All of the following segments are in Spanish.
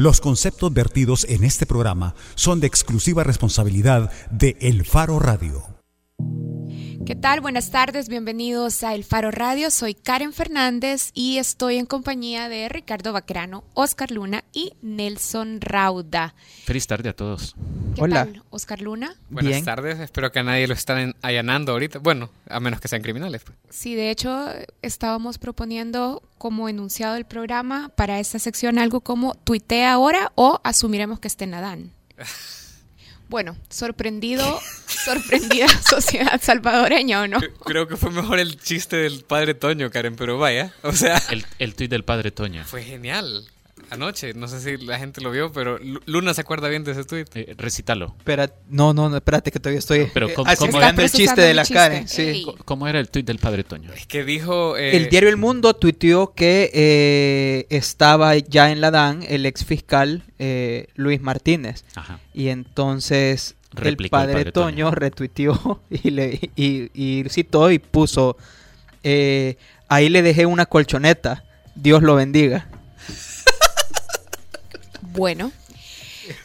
Los conceptos vertidos en este programa son de exclusiva responsabilidad de El Faro Radio. ¿Qué tal? Buenas tardes, bienvenidos a El Faro Radio. Soy Karen Fernández y estoy en compañía de Ricardo Bacrano, Oscar Luna y Nelson Rauda. Feliz tarde a todos. ¿Qué Hola. tal, Oscar Luna? Buenas Bien. tardes, espero que a nadie lo estén allanando ahorita. Bueno, a menos que sean criminales. pues. Sí, de hecho, estábamos proponiendo como enunciado del programa para esta sección algo como tuitea ahora o asumiremos que esté Nadán. Bueno, sorprendido, sorprendida sociedad salvadoreña o no. Cre- Creo que fue mejor el chiste del padre Toño, Karen, pero vaya. O sea, El, el tuit del padre Toño. fue genial. Anoche, no sé si la gente lo vio, pero Lu- Luna se acuerda bien de ese tweet. Eh, recítalo. Espera, no, no, no, espérate que todavía estoy Pero eh, ¿cómo- cómo- el chiste de la. Sí. Co- ¿Cómo era el tuit del padre Toño? Es que dijo... eh, El diario El Mundo tuiteó que eh, estaba ya en la DAN el ex fiscal eh, Luis Martínez. Ajá. Y entonces el padre Toño, Toño. retuiteó y, le, y, y citó y puso, eh, ahí le dejé una colchoneta, Dios lo bendiga. Bueno,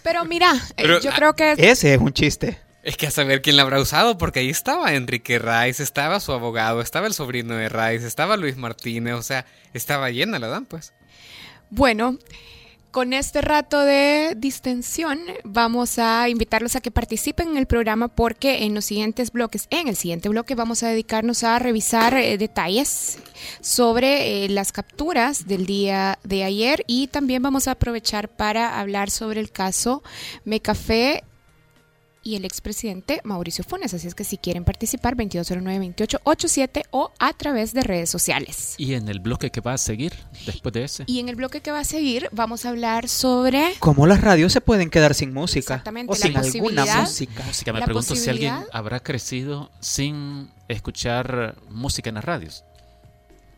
pero mira, eh, Pero, yo creo que Ese es un chiste. Es que a saber quién la habrá usado, porque ahí estaba Enrique Rice, estaba su abogado, estaba el sobrino de Rice, estaba Luis Martínez, o sea, estaba llena la dan, pues. Bueno, con este rato de distensión vamos a invitarlos a que participen en el programa porque en los siguientes bloques, en el siguiente bloque vamos a dedicarnos a revisar eh, detalles sobre eh, las capturas del día de ayer y también vamos a aprovechar para hablar sobre el caso Mecafé y el expresidente Mauricio Funes. Así es que si quieren participar, 2209-2887 o a través de redes sociales. ¿Y en el bloque que va a seguir después de ese? Y en el bloque que va a seguir vamos a hablar sobre ¿Cómo las radios se pueden quedar sin música? Exactamente, o la sin alguna música. Música. Me la pregunto si alguien posibilidad- habrá crecido sin escuchar música en las radios.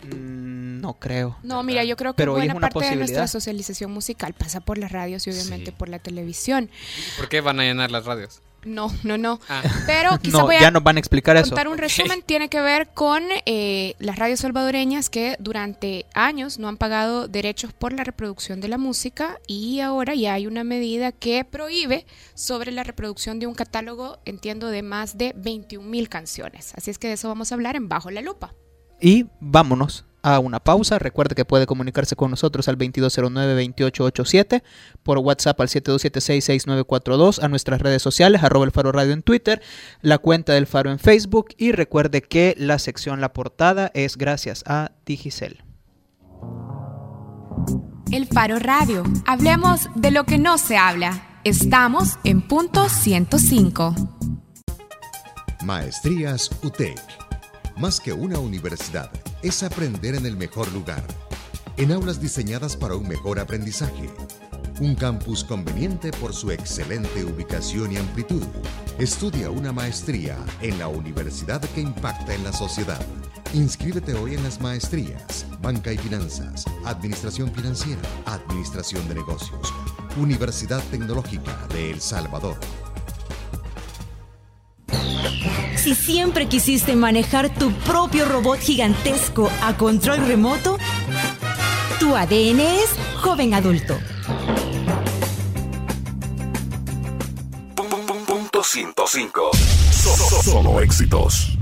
Mm, no creo. No, mira, yo creo que Pero buena es una parte de nuestra socialización musical pasa por las radios y obviamente Sí. por la televisión. ¿Por qué van a llenar las radios? No, no, no. Ah, Pero quizá No, voy a ya nos van a explicar eso. contar un resumen. Tiene que ver con eh, las radios salvadoreñas que durante años no han pagado derechos por la reproducción de la música y ahora ya hay una medida que prohíbe sobre la reproducción de un catálogo, entiendo, de más de 21 mil canciones. Así es que de eso vamos a hablar en Bajo la Lupa. Y vámonos a una pausa. Recuerde que puede comunicarse con nosotros al 2209-2887, por WhatsApp al 72766942, a nuestras redes sociales, arroba el Faro Radio en Twitter, la cuenta del Faro en Facebook y recuerde que la sección La Portada es gracias a Digicel. El Faro Radio. Hablemos de lo que no se habla. Estamos en punto 105. Maestrías UTEC. Más que una universidad, es aprender en el mejor lugar. En aulas diseñadas para un mejor aprendizaje. Un campus conveniente por su excelente ubicación y amplitud. Estudia una maestría en la universidad que impacta en la sociedad. Inscríbete hoy en las maestrías, Banca y Finanzas, Administración Financiera, Administración de Negocios, Universidad Tecnológica de El Salvador. Si siempre quisiste manejar tu propio robot gigantesco a control remoto, tu ADN es joven adulto. Punto 105. Solo éxitos.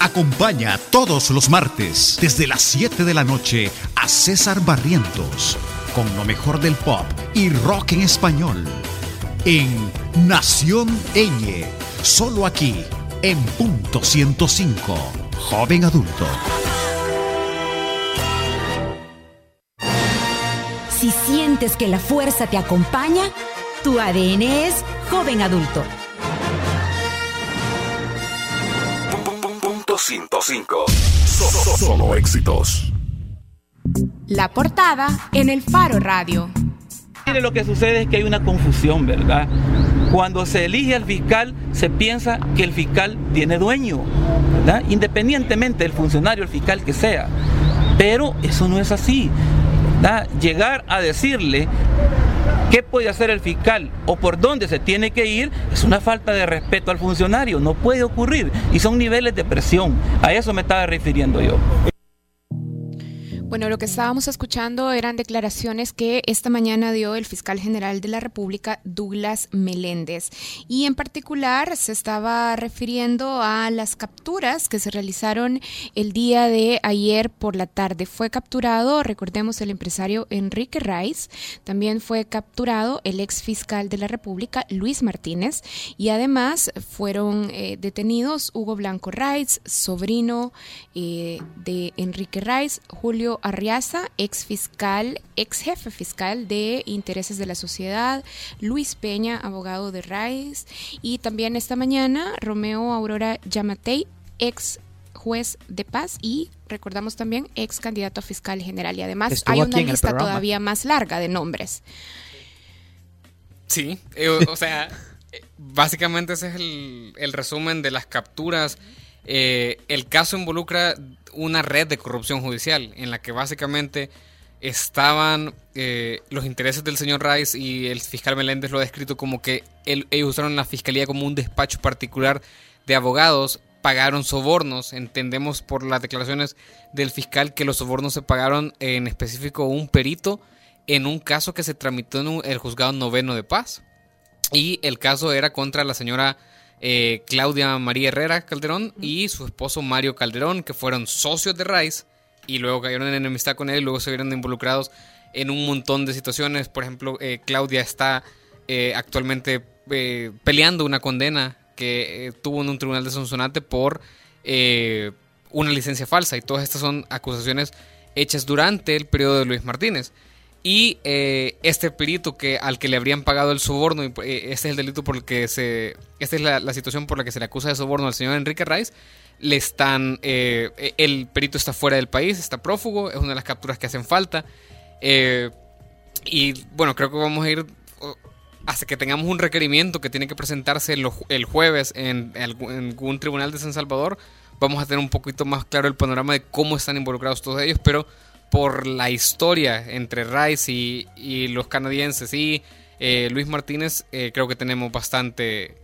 Acompaña todos los martes desde las 7 de la noche a César Barrientos con lo mejor del pop y rock en español en Nación Eñe, solo aquí en punto 105, joven adulto. Si sientes que la fuerza te acompaña, tu ADN es joven adulto. Punto 105. Solo éxitos. La portada en el Faro Radio. Mire, lo que sucede es que hay una confusión, ¿verdad? Cuando se elige al fiscal, se piensa que el fiscal tiene dueño, ¿verdad? Independientemente del funcionario, el fiscal que sea. Pero eso no es así. Llegar a decirle qué puede hacer el fiscal o por dónde se tiene que ir es una falta de respeto al funcionario. No puede ocurrir. Y son niveles de presión. A eso me estaba refiriendo yo. Bueno, lo que estábamos escuchando eran declaraciones que esta mañana dio el fiscal general de la República, Douglas Meléndez. Y en particular se estaba refiriendo a las capturas que se realizaron el día de ayer por la tarde. Fue capturado, recordemos, el empresario Enrique Rice. También fue capturado el ex fiscal de la República, Luis Martínez. Y además fueron eh, detenidos Hugo Blanco Rice, sobrino eh, de Enrique Rice, Julio Arriaza, ex fiscal, ex jefe fiscal de intereses de la sociedad, Luis Peña, abogado de RAIS, y también esta mañana Romeo Aurora Yamatei, ex juez de paz y recordamos también ex candidato a fiscal general. Y además hay una lista todavía más larga de nombres. Sí, eh, o sea, eh, básicamente ese es el, resumen de las capturas. Eh, el caso involucra una red de corrupción judicial en la que básicamente estaban eh, los intereses del señor Rice y el fiscal Meléndez lo ha descrito como que ellos usaron la fiscalía como un despacho particular de abogados, pagaron sobornos, entendemos por las declaraciones del fiscal que los sobornos se pagaron en específico un perito en un caso que se tramitó en el juzgado noveno de paz. Y el caso era contra la señora eh, Claudia María Herrera Calderón y su esposo Mario Calderón, que fueron socios de Rice y luego cayeron en enemistad con él y luego se vieron involucrados en un montón de situaciones. Por ejemplo, eh, Claudia está eh, actualmente peleando una condena que tuvo en un tribunal de Sonsonate por una licencia falsa y todas estas son acusaciones hechas durante el periodo de Luis Martínez. Y eh, este perito que, al que le habrían pagado el soborno, y, eh, este es el delito por el que se. Esta es la, situación por la que se le acusa de soborno al señor Enrique Rice. Le están. Eh, el perito está fuera del país, está prófugo, es una de las capturas que hacen falta. y bueno, creo que vamos a ir. Hasta que tengamos un requerimiento que tiene que presentarse el jueves en, en algún tribunal de San Salvador, vamos a tener un poquito más claro el panorama de cómo están involucrados todos ellos, pero por la historia entre Rice y, los canadienses y eh, Luis Martínez, eh, creo que tenemos bastante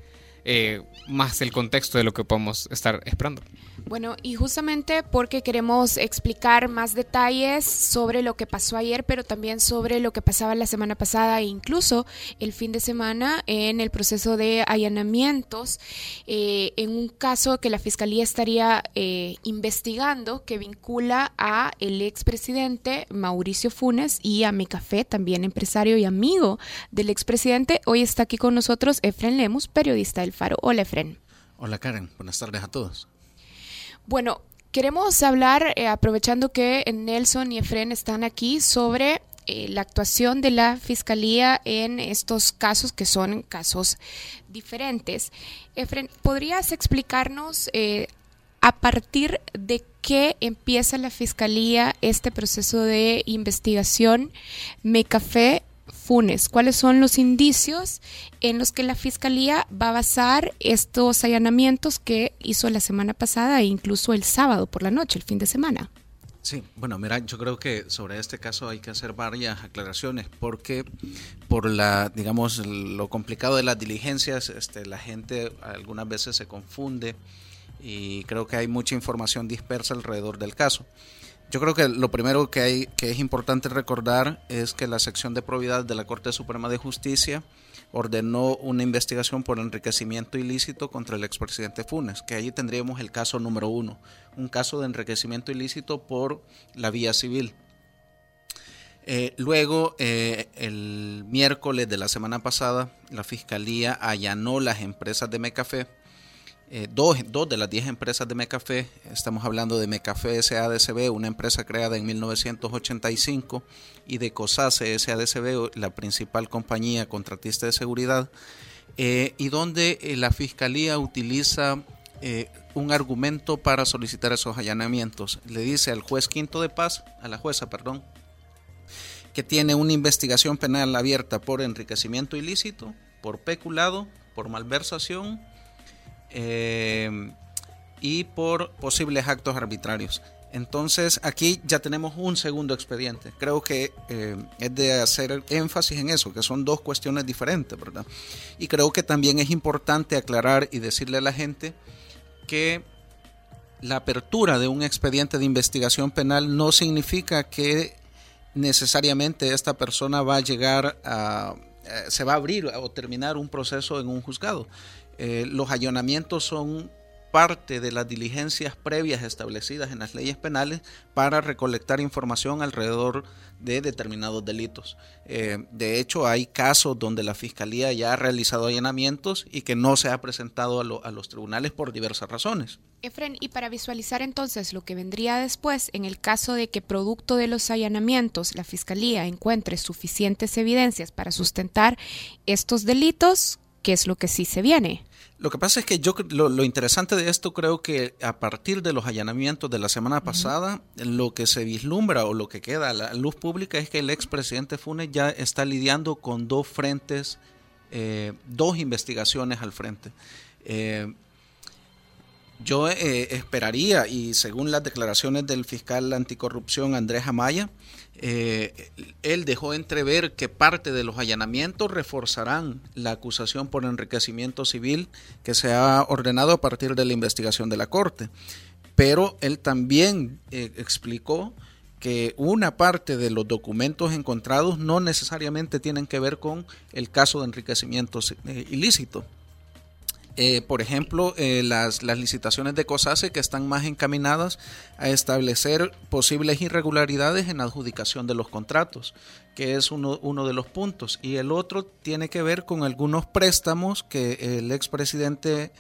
eh, más el contexto de lo que podemos estar esperando. Bueno, y justamente porque queremos explicar más detalles sobre lo que pasó ayer, pero también sobre lo que pasaba la semana pasada e incluso el fin de semana en el proceso de allanamientos, eh, en un caso que la Fiscalía estaría eh, investigando que vincula a el expresidente Mauricio Funes y a mi café, también empresario y amigo del expresidente. Hoy está aquí con nosotros Efren Lemus, periodista del Faro. Hola, Efren. Hola, Karen. Buenas tardes a todos. Bueno, queremos hablar, eh, aprovechando que Nelson y Efren están aquí, sobre eh, la actuación de la Fiscalía en estos casos que son casos diferentes. Efren, ¿podrías explicarnos eh, a partir de qué empieza la Fiscalía este proceso de investigación Mecafé ¿Cuáles son los indicios en los que la Fiscalía va a basar estos allanamientos que hizo la semana pasada e incluso el sábado por la noche, el fin de semana? Sí, bueno, mira, yo creo que sobre este caso hay que hacer varias aclaraciones porque por la, digamos, lo complicado de las diligencias, este, la gente algunas veces se confunde y creo que hay mucha información dispersa alrededor del caso. Yo creo que lo primero que, hay, que es importante recordar es que la sección de probidad de la Corte Suprema de Justicia ordenó una investigación por enriquecimiento ilícito contra el expresidente Funes, que allí tendríamos el caso número uno, un caso de enriquecimiento ilícito por la vía civil. Eh, luego, eh, el miércoles de la semana pasada, la Fiscalía allanó las empresas de Mecafé eh, dos, de las diez empresas de Mecafé, estamos hablando de Mecafé SADCB, una empresa creada en 1985, y de COSACE SADCB, la principal compañía contratista de seguridad, eh, y donde eh, la Fiscalía utiliza un argumento para solicitar esos allanamientos. Le dice al juez quinto de paz, a la jueza, perdón, que tiene una investigación penal abierta por enriquecimiento ilícito, por peculado, por malversación, eh, y por posibles actos arbitrarios. Entonces aquí ya tenemos un segundo expediente. Creo que eh, es de hacer énfasis en eso, que son dos cuestiones diferentes, ¿verdad? Y creo que también es importante aclarar y decirle a la gente que la apertura de un expediente de investigación penal no significa que necesariamente esta persona va a llegar a, eh, se va a abrir o terminar un proceso en un juzgado. Eh, los allanamientos son parte de las diligencias previas establecidas en las leyes penales para recolectar información alrededor de determinados delitos. Eh, de hecho, hay casos donde la Fiscalía ya ha realizado allanamientos y que no se ha presentado a, a los tribunales por diversas razones. Efren, y para visualizar entonces lo que vendría después, en el caso de que producto de los allanamientos la Fiscalía encuentre suficientes evidencias para sustentar estos delitos, ¿qué es lo que sí se viene? Lo que pasa es que yo lo, interesante de esto creo que a partir de los allanamientos de la semana pasada, lo que se vislumbra o lo que queda a la luz pública es que el expresidente Funes ya está lidiando con dos frentes, eh, dos investigaciones al frente. Eh, yo eh, esperaría, y según las declaraciones del fiscal anticorrupción Andrés Amaya, eh, él dejó entrever que parte de los allanamientos reforzarán la acusación por enriquecimiento civil que se ha ordenado a partir de la investigación de la Corte. Pero él también eh, explicó que una parte de los documentos encontrados no necesariamente tienen que ver con el caso de enriquecimiento ilícito eh, por ejemplo, eh, las, licitaciones de COSACE que están más encaminadas a establecer posibles irregularidades en adjudicación de los contratos, que es uno, uno de los puntos. Y el otro tiene que ver con algunos préstamos que el expresidente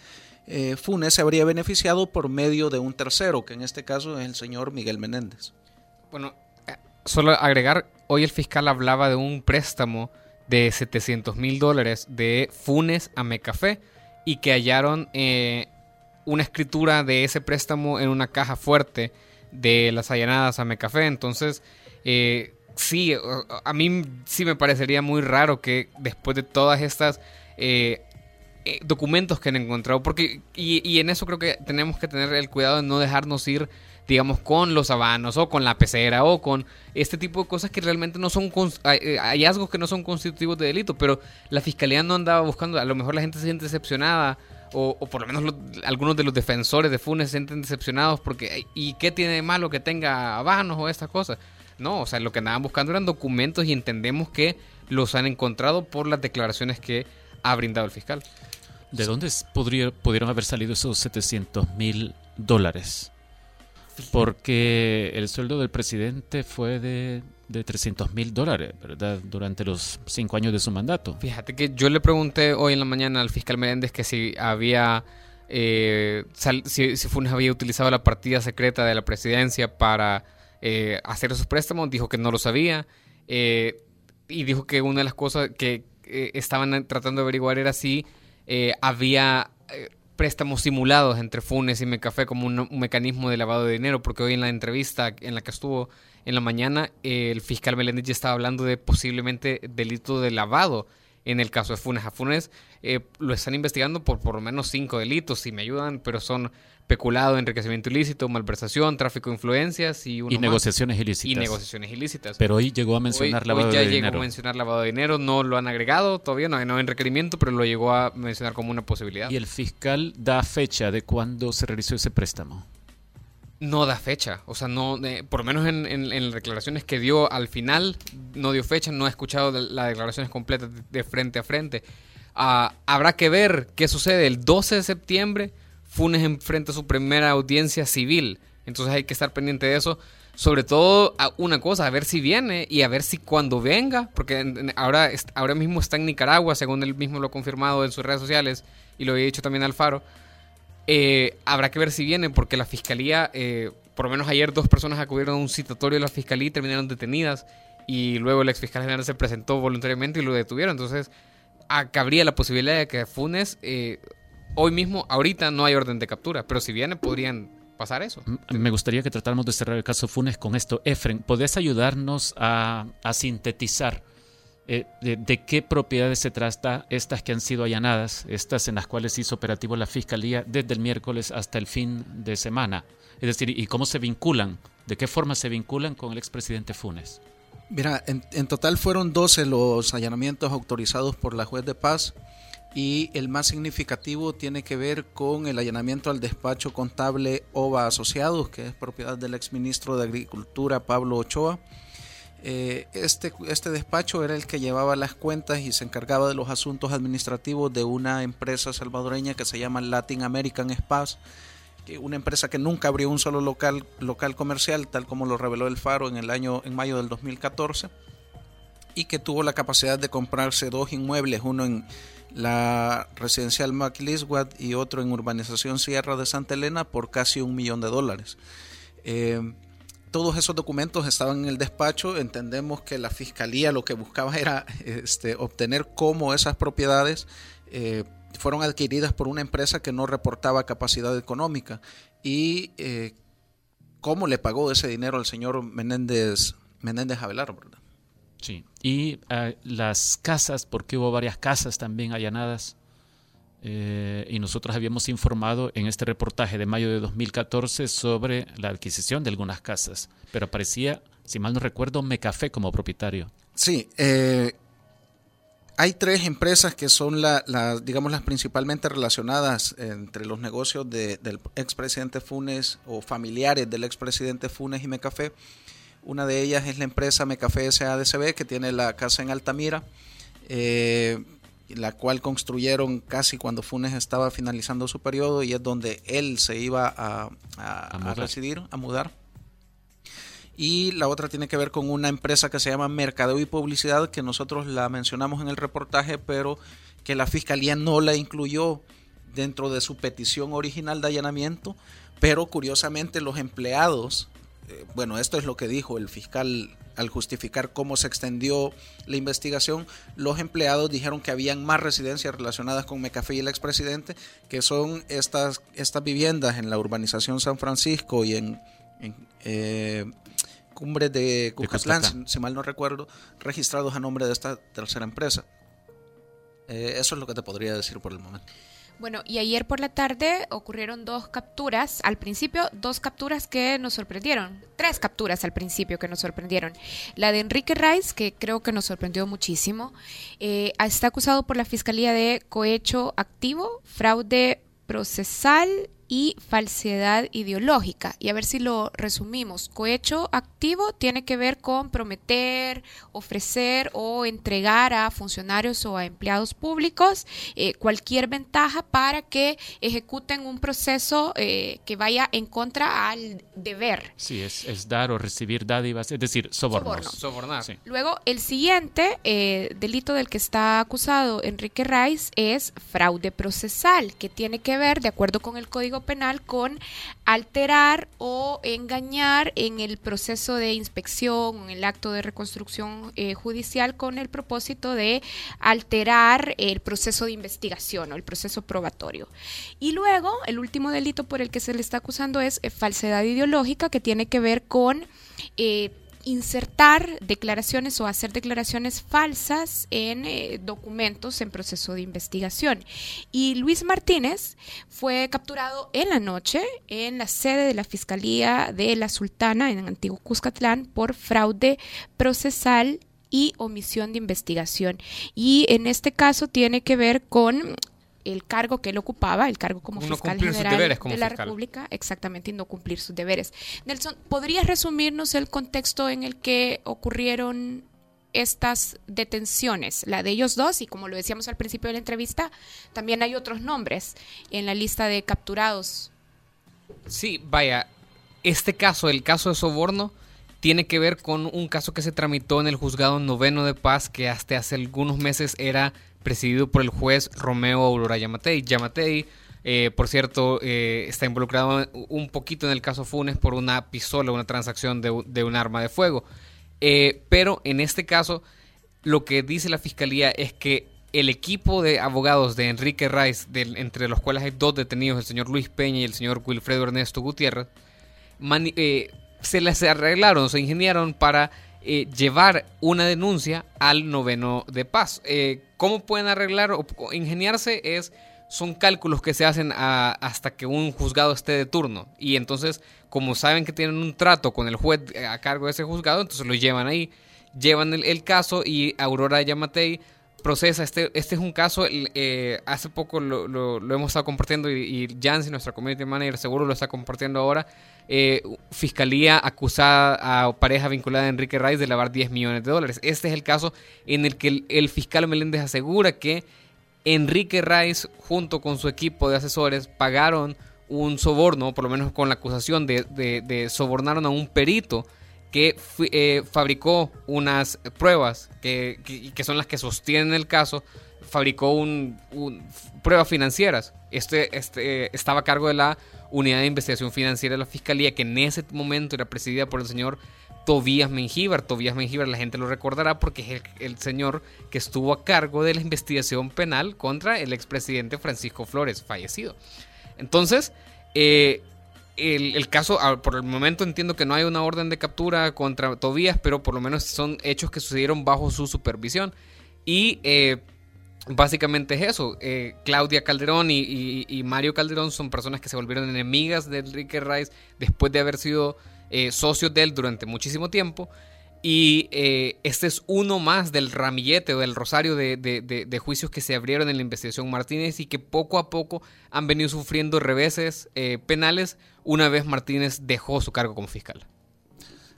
eh, Funes se habría beneficiado por medio de un tercero, que en este caso es el señor Miguel Menéndez. Bueno, eh, solo agregar, hoy el fiscal hablaba de un préstamo de 700 mil dólares de Funes a Mecafé y que hallaron eh, una escritura de ese préstamo en una caja fuerte de las allanadas a Mecafé. Entonces, eh, sí, a mí sí me parecería muy raro que después de todas estas eh, documentos que han encontrado, porque, y, en eso creo que tenemos que tener el cuidado de no dejarnos ir digamos, con los habanos o con la pecera o con este tipo de cosas que realmente no son eh, hallazgos que no son constitutivos de delito, pero la fiscalía no andaba buscando, a lo mejor la gente se siente decepcionada o, por lo menos algunos de los defensores de Funes se sienten decepcionados porque ¿y qué tiene de malo que tenga habanos o estas cosas? No, o sea, lo que andaban buscando eran documentos y entendemos que los han encontrado por las declaraciones que ha brindado el fiscal. ¿De dónde podría, pudieron haber salido esos 700 mil dólares? Porque el sueldo del presidente fue de, de 300 mil dólares, ¿verdad? Durante los cinco años de su mandato. Fíjate que yo le pregunté hoy en la mañana al fiscal Menéndez que si había... Eh, si, Funes había utilizado la partida secreta de la presidencia para eh, hacer esos préstamos, dijo que no lo sabía eh, y dijo que una de las cosas que estaban tratando de averiguar era si había préstamos simulados entre Funes y Mecafé como un, mecanismo de lavado de dinero, porque hoy en la entrevista en la que estuvo en la mañana, el fiscal Meléndez estaba hablando de posiblemente delito de lavado en el caso de Funes. A Funes eh, lo están investigando por por lo menos cinco delitos, si me ayudan, pero son peculado, enriquecimiento ilícito, malversación, tráfico de influencias y, negociaciones ilícitas. Y negociaciones ilícitas. Pero hoy llegó a mencionar lavado de dinero. ya llegó a mencionar lavado de dinero, no lo han agregado todavía, no, no en requerimiento, pero lo llegó a mencionar como una posibilidad. ¿Y el fiscal da fecha de cuándo se realizó ese préstamo? No da fecha, o sea, no, eh, por lo menos en, en, declaraciones que dio al final, no dio fecha, no he escuchado las declaraciones completas de, frente a frente. Ah, habrá que ver qué sucede el 12 de septiembre. Funes enfrenta su primera audiencia civil, entonces hay que estar pendiente de eso. Sobre todo a una cosa, a ver si viene y a ver si cuando venga, porque ahora, ahora mismo está en Nicaragua, según él mismo lo ha confirmado en sus redes sociales y lo había dicho también Alfaro. Eh, habrá que ver si viene, porque la fiscalía, eh, por lo menos ayer dos personas acudieron a un citatorio de la fiscalía y terminaron detenidas. Y luego el ex fiscal general se presentó voluntariamente y lo detuvieron. Entonces, cabría la posibilidad de que Funes, eh, hoy mismo, ahorita no hay orden de captura, pero si viene podrían pasar eso. Me gustaría que tratáramos de cerrar el caso Funes con esto. Efren, ¿podés ayudarnos a sintetizar? Eh, de, qué propiedades se trata estas que han sido allanadas, estas en las cuales hizo operativo la Fiscalía desde el miércoles hasta el fin de semana. Es decir, y cómo se vinculan, de qué forma se vinculan con el expresidente Funes. Mira, en, total fueron 12 los allanamientos autorizados por la juez de paz y el más significativo tiene que ver con el allanamiento al despacho contable OVA Asociados, que es propiedad del exministro de Agricultura Pablo Ochoa. Eh, este, este despacho era el que llevaba las cuentas y se encargaba de los asuntos administrativos de una empresa salvadoreña que se llama Latin American Spas, una empresa que nunca abrió un solo local, local comercial, tal como lo reveló el Faro en el año en mayo del 2014, y que tuvo la capacidad de comprarse dos inmuebles, uno en la residencial McLeeswatt y otro en Urbanización Sierra de Santa Elena por casi un millón de dólares. Eh, todos esos documentos estaban en el despacho. Entendemos que la fiscalía lo que buscaba era este, obtener cómo esas propiedades eh, fueron adquiridas por una empresa que no reportaba capacidad económica y eh, cómo le pagó ese dinero al señor Menéndez, Menéndez Avelar, ¿verdad? Sí, y uh, las casas, porque hubo varias casas también allanadas, eh, y nosotros habíamos informado en este reportaje de mayo de 2014 sobre la adquisición de algunas casas, pero aparecía, si mal no recuerdo, Mecafé como propietario. Sí, eh, hay tres empresas que son las, la, digamos, las principalmente relacionadas entre los negocios de, del expresidente Funes o familiares del expresidente Funes y Mecafé. Una de ellas es la empresa Mecafé SADCB, que tiene la casa en Altamira, eh, la cual construyeron casi cuando Funes estaba finalizando su periodo y es donde él se iba a, a, a, a residir, a mudar. Y la otra tiene que ver con una empresa que se llama Mercadeo y Publicidad, que nosotros la mencionamos en el reportaje, pero que la fiscalía no la incluyó dentro de su petición original de allanamiento. Pero curiosamente los empleados bueno, esto es lo que dijo el fiscal al justificar cómo se extendió la investigación, los empleados dijeron que habían más residencias relacionadas con Mecafé y el expresidente, que son estas, estas viviendas en la urbanización San Francisco y en, en eh, Cumbres de Cucatlán, si, si, mal no recuerdo, registrados a nombre de esta tercera empresa. Eh, eso es lo que te podría decir por el momento. Bueno, y ayer por la tarde ocurrieron dos capturas, al principio dos capturas que nos sorprendieron, tres capturas al principio que nos sorprendieron. La de Enrique Rice, que creo que nos sorprendió muchísimo, eh, está acusado por la Fiscalía de cohecho activo, fraude procesal y falsedad ideológica. Y a ver si lo resumimos. Cohecho activo tiene que ver con prometer, ofrecer o entregar a funcionarios o a empleados públicos eh, cualquier ventaja para que ejecuten un proceso eh, que vaya en contra al deber. Sí, es, es, dar o recibir dádivas, es decir, sobornos. Soborno. Sobornar. Sí. Luego, el siguiente eh, delito del que está acusado Enrique Rice es fraude procesal, que tiene que ver, de acuerdo con el Código Penal con alterar o engañar en el proceso de inspección, en el acto de reconstrucción eh, judicial con el propósito de alterar el proceso de investigación o el proceso probatorio. Y luego, el último delito por el que se le está acusando es eh, falsedad ideológica, que tiene que ver con... Eh, insertar declaraciones o hacer declaraciones falsas en eh, documentos en proceso de investigación. Y Luis Martínez fue capturado en la noche en la sede de la Fiscalía de la Sultana en Antiguo Cuscatlán por fraude procesal y omisión de investigación. Y en este caso tiene que ver con el cargo que él ocupaba, el cargo como no fiscal general como de la fiscal. República, exactamente, y no cumplir sus deberes. Nelson, ¿podrías resumirnos el contexto en el que ocurrieron estas detenciones, la de ellos dos, y como lo decíamos al principio de la entrevista, también hay otros nombres en la lista de capturados. Sí, vaya, este caso, el caso de soborno, tiene que ver con un caso que se tramitó en el juzgado noveno de paz que hasta hace algunos meses era presidido por el juez Romeo Aurora Yamatei. Yamatei, eh, por cierto, eh, está involucrado un poquito en el caso Funes por una pistola, una transacción de, un arma de fuego. Eh, pero en este caso, lo que dice la fiscalía es que el equipo de abogados de Enrique Rice, entre los cuales hay dos detenidos, el señor Luis Peña y el señor Wilfredo Ernesto Gutiérrez, se les arreglaron, se ingeniaron para llevar una denuncia al noveno de paz. ¿Cómo pueden arreglar o ingeniarse? Es, son cálculos que se hacen a, hasta que un juzgado esté de turno. Y entonces, como saben que tienen un trato con el juez a cargo de ese juzgado, entonces lo llevan ahí, llevan el, caso y Aurora Yamatei procesa. Este, este es un caso, eh, hace poco lo, lo, hemos estado compartiendo y, y Jancy, nuestra community manager, seguro lo está compartiendo ahora. Eh, fiscalía acusada a pareja vinculada a Enrique Rice de lavar 10 millones de dólares. Este es el caso en el que el, fiscal Meléndez asegura que Enrique Rice, junto con su equipo de asesores, pagaron un soborno, por lo menos con la acusación de, de, sobornaron a un perito que eh, fabricó unas pruebas que, son las que sostienen el caso, fabricó un, pruebas financieras. Este, este estaba a cargo de la unidad de investigación financiera de la fiscalía, que en ese momento era presidida por el señor Tobías Mengíbar. Tobías Mengíbar, la gente lo recordará porque es el, señor que estuvo a cargo de la investigación penal contra el expresidente Francisco Flores, fallecido. Entonces, eh, el, caso, ah, por el momento entiendo que no hay una orden de captura contra Tobías, pero por lo menos son hechos que sucedieron bajo su supervisión. Y eh, básicamente es eso. Eh, Claudia Calderón y, Mario Calderón son personas que se volvieron enemigas de Enrique Rice después de haber sido eh, socios de él durante muchísimo tiempo. Y eh, este es uno más del ramillete o del rosario de, juicios que se abrieron en la investigación Martínez y que poco a poco han venido sufriendo reveses penales una vez Martínez dejó su cargo como fiscal.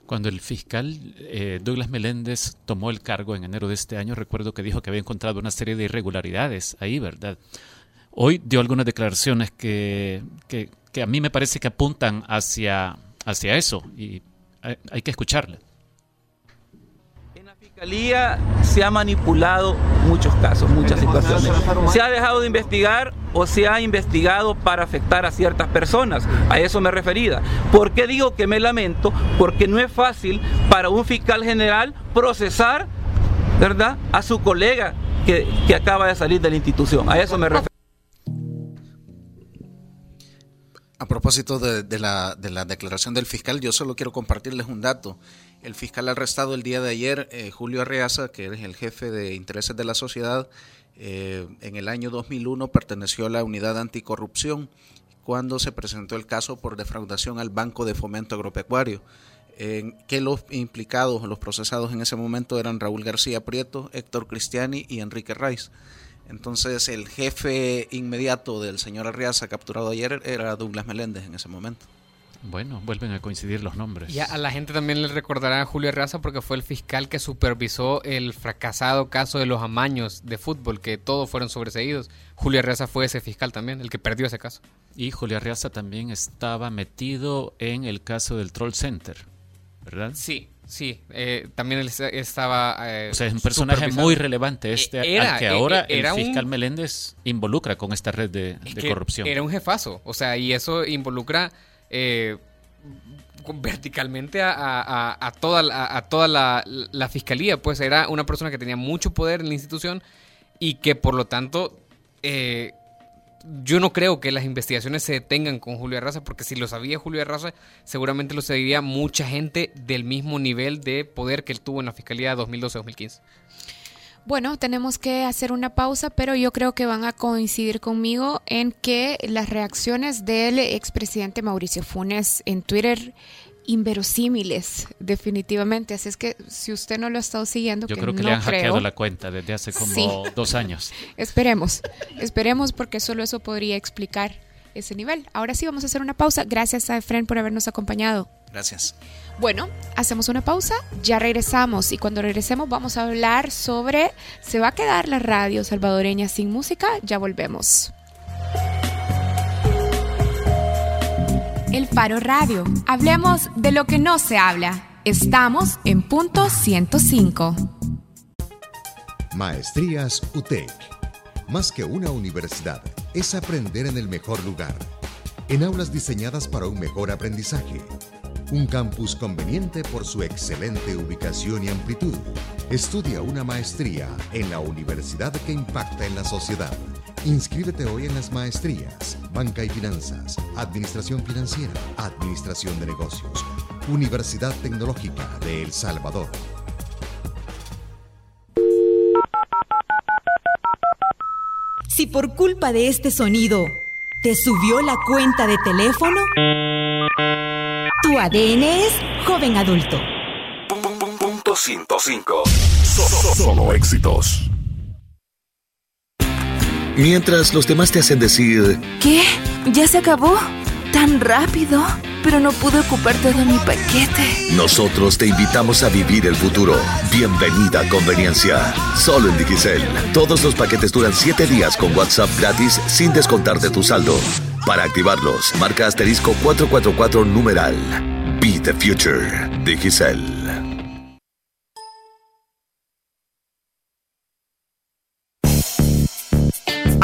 Cuando el fiscal eh, Douglas Meléndez tomó el cargo en enero de este año, recuerdo que dijo que había encontrado una serie de irregularidades ahí, ¿verdad? Hoy dio algunas declaraciones que, que, a mí me parece que apuntan hacia, hacia eso y hay que escucharle fiscalía se ha manipulado muchos casos, muchas situaciones. Se ha dejado de investigar o se ha investigado para afectar a ciertas personas. A eso me refería. ¿Por qué digo que me lamento? Porque no es fácil para un fiscal general procesar, ¿verdad?, a su colega que, acaba de salir de la institución. A eso me refiero. A propósito de, la, de la declaración del fiscal, yo solo quiero compartirles un dato. El fiscal arrestado el día de ayer, eh, Julio Arreaza, que es el jefe de intereses de la sociedad, eh, en el año 2001 perteneció a la unidad anticorrupción cuando se presentó el caso por defraudación al Banco de Fomento Agropecuario, en que los implicados, los procesados en ese momento eran Raúl García Prieto, Héctor Cristiani y Enrique Raiz. Entonces el jefe inmediato del señor Arreaza capturado ayer era Douglas Meléndez en ese momento. Bueno, vuelven a coincidir los nombres. Ya a la gente también le recordará a Julio Raza porque fue el fiscal que supervisó el fracasado caso de los amaños de fútbol, que todos fueron sobreseídos. Julio Raza fue ese fiscal también, el que perdió ese caso. Y Julio Raza también estaba metido en el caso del Troll Center, ¿verdad? Sí, sí. Eh, también él estaba... Eh, o sea, es un personaje muy relevante este, al que ahora el fiscal Meléndez involucra con esta red de, de corrupción. Era un jefazo, o sea, y eso involucra eh, verticalmente a, toda, la, fiscalía. Pues era una persona que tenía mucho poder en la institución y que por lo tanto eh, yo no creo que las investigaciones se detengan con Julio Arraza, porque si lo sabía Julio Arraza, seguramente lo sabía mucha gente del mismo nivel de poder que él tuvo en la fiscalía 2012-2015. Bueno, tenemos que hacer una pausa, pero yo creo que van a coincidir conmigo en que las reacciones del expresidente Mauricio Funes en Twitter inverosímiles, definitivamente. Así es que si usted no lo ha estado siguiendo, yo creo que le han hackeado la cuenta desde hace como dos años. esperemos, esperemos porque solo eso podría explicar ese nivel. Ahora sí vamos a hacer una pausa. Gracias a Efren por habernos acompañado. Gracias. Bueno, hacemos una pausa, ya regresamos y cuando regresemos vamos a hablar sobre ¿se va a quedar la radio salvadoreña sin música? Ya volvemos. El Faro Radio. Hablemos de lo que no se habla. Estamos en punto 105. Maestrías UTEC. Más que una universidad, es aprender en el mejor lugar. En aulas diseñadas para un mejor aprendizaje un campus conveniente por su excelente ubicación y amplitud. Estudia una maestría en la universidad que impacta en la sociedad. Inscríbete hoy en las maestrías, Banca y Finanzas, Administración Financiera, Administración de Negocios, Universidad Tecnológica de El Salvador. Si por culpa de este sonido ¿Te subió la cuenta de teléfono? Tu ADN es joven adulto. Punto 105. Solo éxitos. Mientras los demás te hacen decir... ¿Qué? ¿Ya se acabó? ¿Tan rápido? Pero no pude ocupar todo mi paquete. nosotros te invitamos a vivir el futuro. Bienvenida a Conveniencia. Solo en Digicel. Todos los paquetes duran 7 días con WhatsApp gratis sin descontar de tu saldo. Para activarlos, marca asterisco 444 numeral. Be the future. Digicel.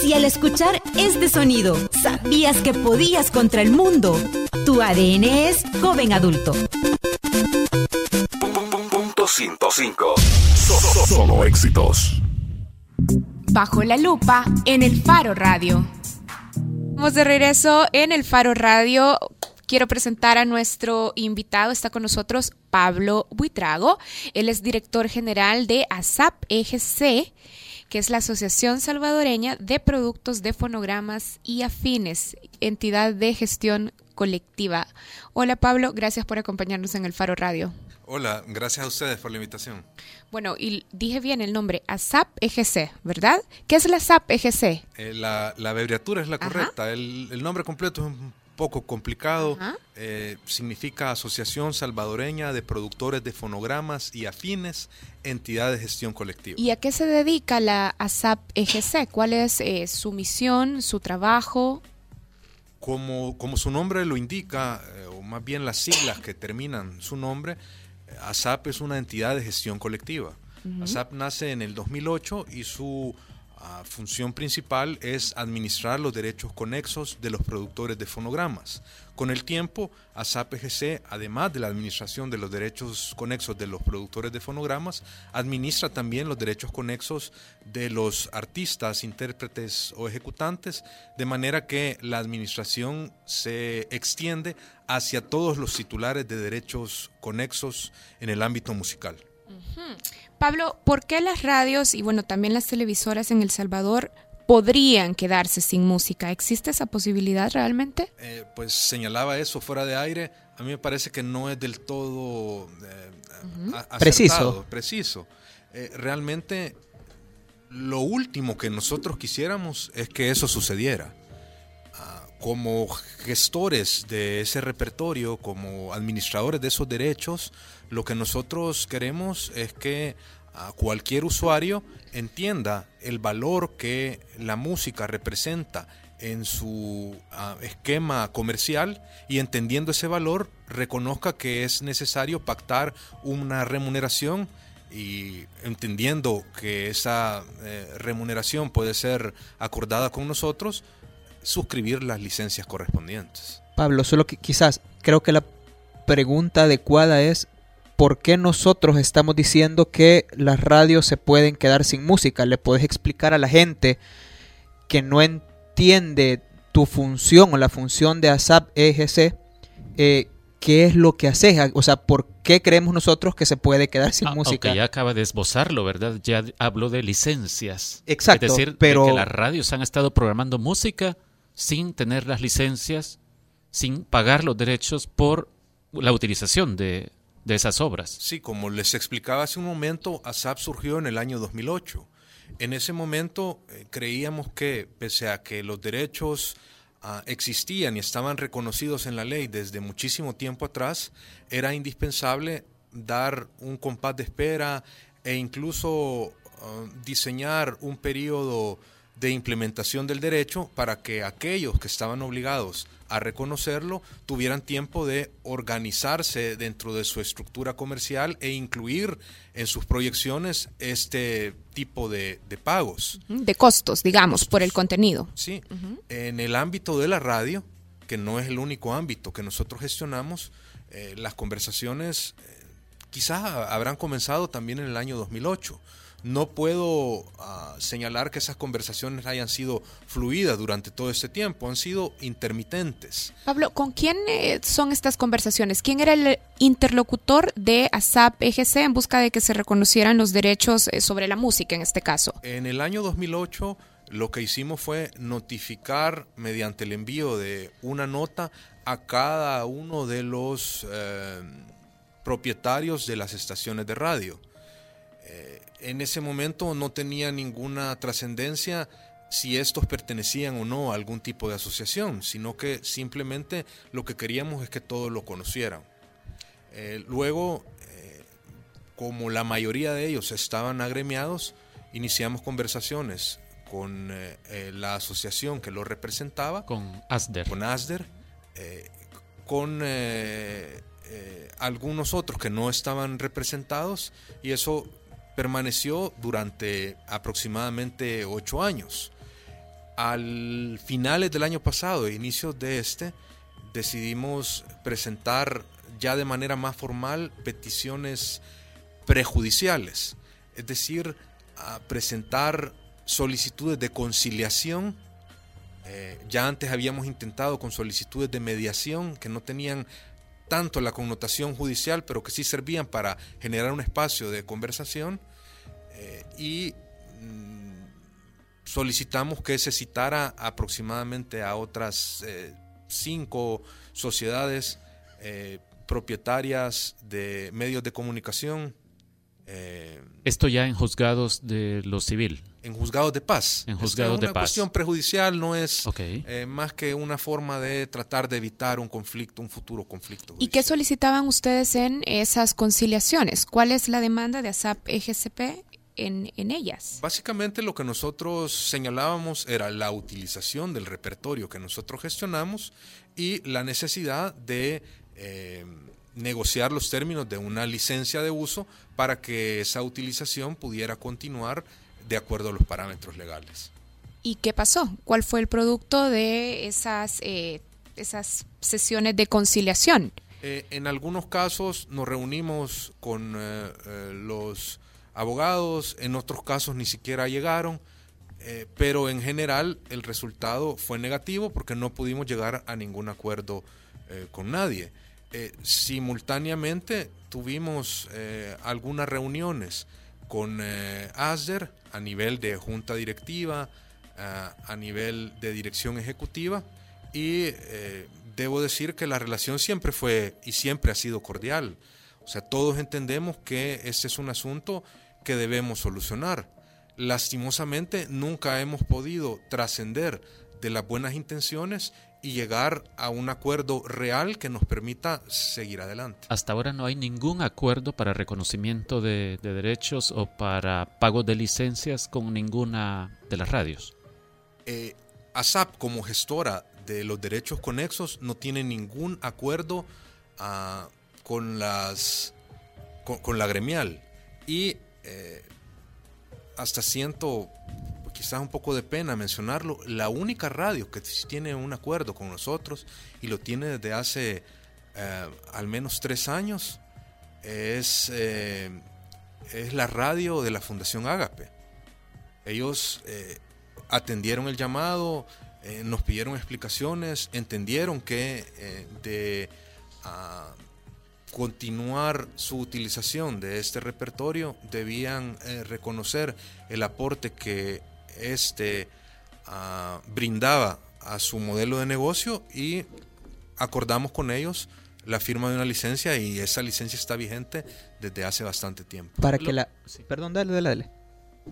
Si al escuchar este sonido sabías que podías contra el mundo, tu ADN es joven adulto. Punto 105. So- so- Solo éxitos. Bajo la lupa en el Faro Radio. Vamos de regreso en el Faro Radio. Quiero presentar a nuestro invitado. Está con nosotros Pablo Buitrago. Él es director general de ASAP EGC, que es la Asociación Salvadoreña de Productos de Fonogramas y Afines, entidad de gestión colectiva. Hola Pablo, gracias por acompañarnos en el Faro Radio. Hola, gracias a ustedes por la invitación. Bueno, y dije bien el nombre, ASAP EGC, ¿verdad? ¿Qué es la ASAP EGC? Eh, la, la abreviatura es la correcta. El, el nombre completo es un poco complicado. Eh, significa Asociación Salvadoreña de Productores de Fonogramas y Afines, entidad de gestión colectiva. ¿Y a qué se dedica la ASAP EGC? ¿Cuál es eh, su misión, su trabajo? Como, como su nombre lo indica, eh, o más bien las siglas que terminan su nombre, eh, ASAP es una entidad de gestión colectiva. Ujú. ASAP nace en el 2008 y su ah, función principal es administrar los derechos conexos de los productores de fonogramas. Con el tiempo, ASAP EGC, además de la administración de los derechos conexos de los productores de fonogramas, administra también los derechos conexos de los artistas, intérpretes o ejecutantes, de manera que la administración se extiende hacia todos los titulares de derechos conexos en el ámbito musical. Pablo, ¿por qué las radios y bueno, también las televisoras en El Salvador podrían quedarse sin música? ¿Existe esa posibilidad realmente? Eh, pues señalaba eso fuera de aire. A mí me parece que no es del todo eh, acertado, Preciso. preciso. Eh, realmente lo último que nosotros quisiéramos es que eso sucediera. Ah, como gestores de ese repertorio, como administradores de esos derechos, lo que nosotros queremos es que ah, cualquier usuario entienda el valor que la música representa en su ah, esquema comercial y entendiendo ese valor reconozca que es necesario pactar una remuneración y entendiendo que esa eh, remuneración puede ser acordada con nosotros, suscribir las licencias correspondientes. Pablo, solo que quizás creo que la pregunta adecuada es ¿por qué nosotros estamos diciendo que las radios se pueden quedar sin música? ¿Le puedes explicar a la gente que no entiende tu función o la función de ASAP EGC eh, qué es lo que haces? O sea, ¿por qué creemos nosotros que se puede quedar sin Ah, música? Aunque ya acaba de esbozarlo, ¿verdad? Ya habló de licencias. Exacto, Es decir, de pero- que las radios han estado programando música sin tener las licencias, sin pagar los derechos por la utilización de, de esas obras. Sí, como les explicaba hace un momento, ASAP surgió en el año 2008. En ese momento eh, creíamos que, pese a que los derechos ah, existían y estaban reconocidos en la ley desde muchísimo tiempo atrás, era indispensable dar un compás de espera e incluso ah, diseñar un periodo de implementación del derecho para que aquellos que estaban obligados a reconocerlo tuvieran tiempo de organizarse dentro de su estructura comercial e incluir en sus proyecciones este tipo de, de pagos. De costos, digamos, por el contenido. Sí, en el ámbito de la radio, que no es el único ámbito que nosotros gestionamos, eh, las conversaciones eh, quizás habrán comenzado también en el año 2008. No puedo ah, señalar que esas conversaciones hayan sido fluidas durante todo este tiempo, han sido intermitentes. Pablo, ¿con quién eh, son estas conversaciones? ¿Quién era el interlocutor de ASAP EGC en busca de que se reconocieran los derechos eh, sobre la música en este caso? En el año 2008 lo que hicimos fue notificar mediante el envío de una nota a cada uno de los eh, propietarios de las estaciones de radio. Eh, en ese momento no tenía ninguna trascendencia si estos pertenecían o no a algún tipo de asociación, sino que simplemente lo que queríamos es que todos lo conocieran. Eh, luego, como la mayoría de ellos estaban agremiados, iniciamos conversaciones con eh, eh, la asociación que lo representaba. Con ASDER. Con ASDER. Eh, con algunos otros que no estaban representados y eso permaneció durante aproximadamente ocho años. Al finales del año pasado, e inicios de este, decidimos presentar ya de manera más formal peticiones prejudiciales, es decir, presentar solicitudes de conciliación. Eh, ya antes habíamos intentado con solicitudes de mediación que no tenían tanto la connotación judicial, pero que sí servían para generar un espacio de conversación. Eh, y mm, solicitamos que se citara aproximadamente a otras eh, cinco sociedades propietarias de medios de comunicación. Esto ya en juzgados de lo civil en juzgados de paz. En juzgados es una cuestión prejudicial, no es eh, más que una forma de tratar de evitar un conflicto, un futuro conflicto. ¿Y qué solicitaban ustedes en esas conciliaciones? ¿Cuál es la demanda de ASAP EGCP en, en ellas? Básicamente lo que nosotros señalábamos era la utilización del repertorio que nosotros gestionamos y la necesidad de... Eh, negociar los términos de una licencia de uso para que esa utilización pudiera continuar de acuerdo a los parámetros legales. ¿Y qué pasó? ¿Cuál fue el producto de esas, eh, esas sesiones de conciliación? Eh, en algunos casos nos reunimos con eh, los abogados, en otros casos ni siquiera llegaron, pero en general el resultado fue negativo porque no pudimos llegar a ningún acuerdo con nadie. simultáneamente tuvimos algunas reuniones con ASDER, a nivel de junta directiva, a nivel de dirección ejecutiva y eh, debo decir que la relación siempre fue y siempre ha sido cordial. O sea, todos entendemos que este es un asunto que debemos solucionar. Lastimosamente nunca hemos podido trascender de las buenas intenciones y llegar a un acuerdo real que nos permita seguir adelante. Hasta ahora no hay ningún acuerdo para reconocimiento de, derechos o para pago de licencias con ninguna de las radios. Eh, ASAP como gestora de los derechos conexos no tiene ningún acuerdo ah, con las con, la gremial y eh, hasta siento quizás un poco de pena mencionarlo, la única radio que tiene un acuerdo con nosotros y lo tiene desde hace eh, al menos tres años es, eh, es la radio de la Fundación Ágape. Ellos eh, atendieron el llamado, nos pidieron explicaciones, entendieron que de ah, continuar su utilización de este repertorio debían reconocer el aporte que este, ah, brindaba a su modelo de negocio y acordamos con ellos la firma de una licencia y esa licencia está vigente desde hace bastante tiempo. Para que la... Perdón, dale, dale, dale.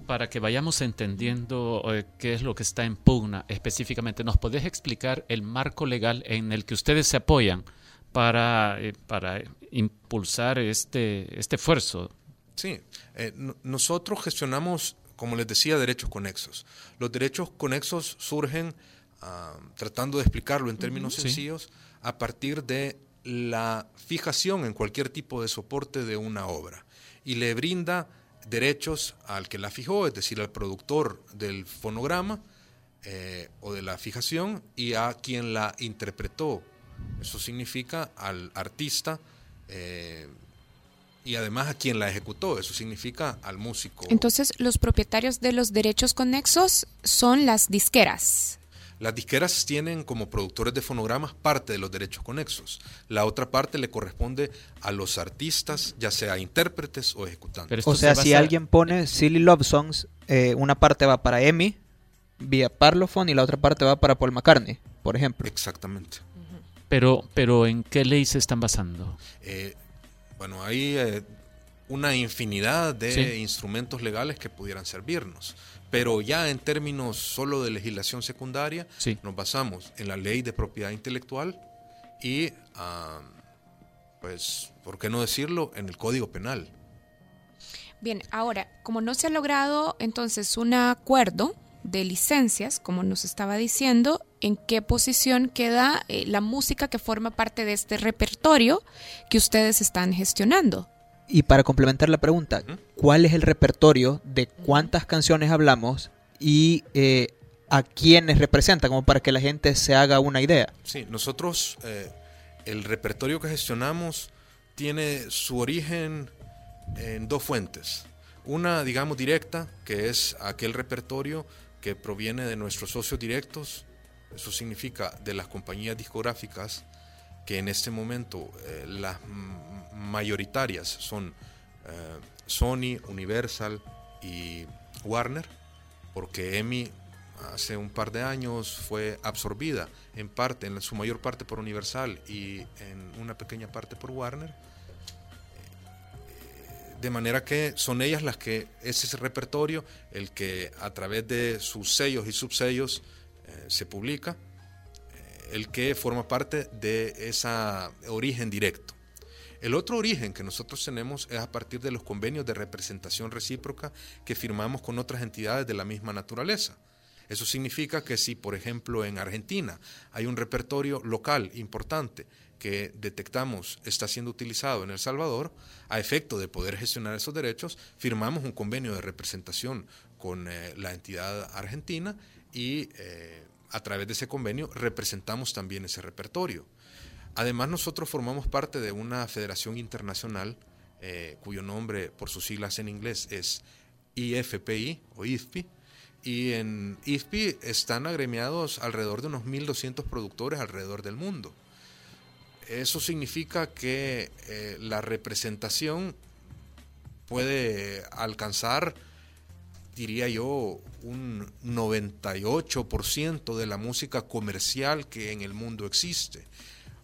Para que vayamos entendiendo eh, qué es lo que está en pugna específicamente, ¿nos podés explicar el marco legal en el que ustedes se apoyan para, eh, para impulsar este, este esfuerzo? Sí, eh, nosotros gestionamos como les decía, derechos conexos. Los derechos conexos surgen, ah, tratando de explicarlo en términos sencillos, a partir de la fijación en cualquier tipo de soporte de una obra y le brinda derechos al que la fijó, es decir, al productor del fonograma eh, o de la fijación y a quien la interpretó. Eso significa al artista, eh, y además a quien la ejecutó, eso significa al músico. Entonces, los propietarios de los derechos conexos son las disqueras. Las disqueras tienen como productores de fonogramas parte de los derechos conexos. La otra parte le corresponde a los artistas, ya sea intérpretes o ejecutantes. O sea, si alguien pone Silly Love Songs, eh, una parte va para Emmy vía Parlophone y la otra parte va para Paul McCartney, por ejemplo. Exactamente. Pero, pero ¿en qué ley se están basando? Eh, bueno, hay eh, una infinidad de instrumentos legales que pudieran servirnos. Pero ya en términos solo de legislación secundaria, nos basamos en la ley de propiedad intelectual y, pues, ¿por qué no decirlo?, en el Código Penal. Bien, ahora, como no se ha logrado entonces un acuerdo de licencias, como nos estaba diciendo, ¿en qué posición queda eh, la música que forma parte de este repertorio que ustedes están gestionando? Y para complementar la pregunta, ¿cuál es el repertorio de cuántas canciones hablamos y eh, a quiénes representa, como para que la gente se haga una idea? Sí, nosotros, eh, el repertorio que gestionamos tiene su origen en dos fuentes. Una, digamos, directa, que es aquel repertorio que proviene de nuestros socios directos, eso significa de las compañías discográficas que en este momento eh, las mayoritarias son eh, Sony, Universal y Warner, porque EMI hace un par de años fue absorbida en parte, en su mayor parte por Universal y en una pequeña parte por Warner. De manera que son ellas las que, ese repertorio, el que a través de sus sellos y subsellos eh, se publica, eh, el que forma parte de ese origen directo. El otro origen que nosotros tenemos es a partir de los convenios de representación recíproca que firmamos con otras entidades de la misma naturaleza. Eso significa que si, por ejemplo, en Argentina hay un repertorio local importante que detectamos está siendo utilizado en El Salvador, a efecto de poder gestionar esos derechos, firmamos un convenio de representación con eh, la entidad argentina y eh, a través de ese convenio representamos también ese repertorio. Además, nosotros formamos parte de una federación internacional eh, cuyo nombre por sus siglas en inglés es IFPI o IFPI. Y en IFPI están agremiados alrededor de unos 1.200 productores alrededor del mundo. Eso significa que eh, la representación puede alcanzar, diría yo, un 98% de la música comercial que en el mundo existe.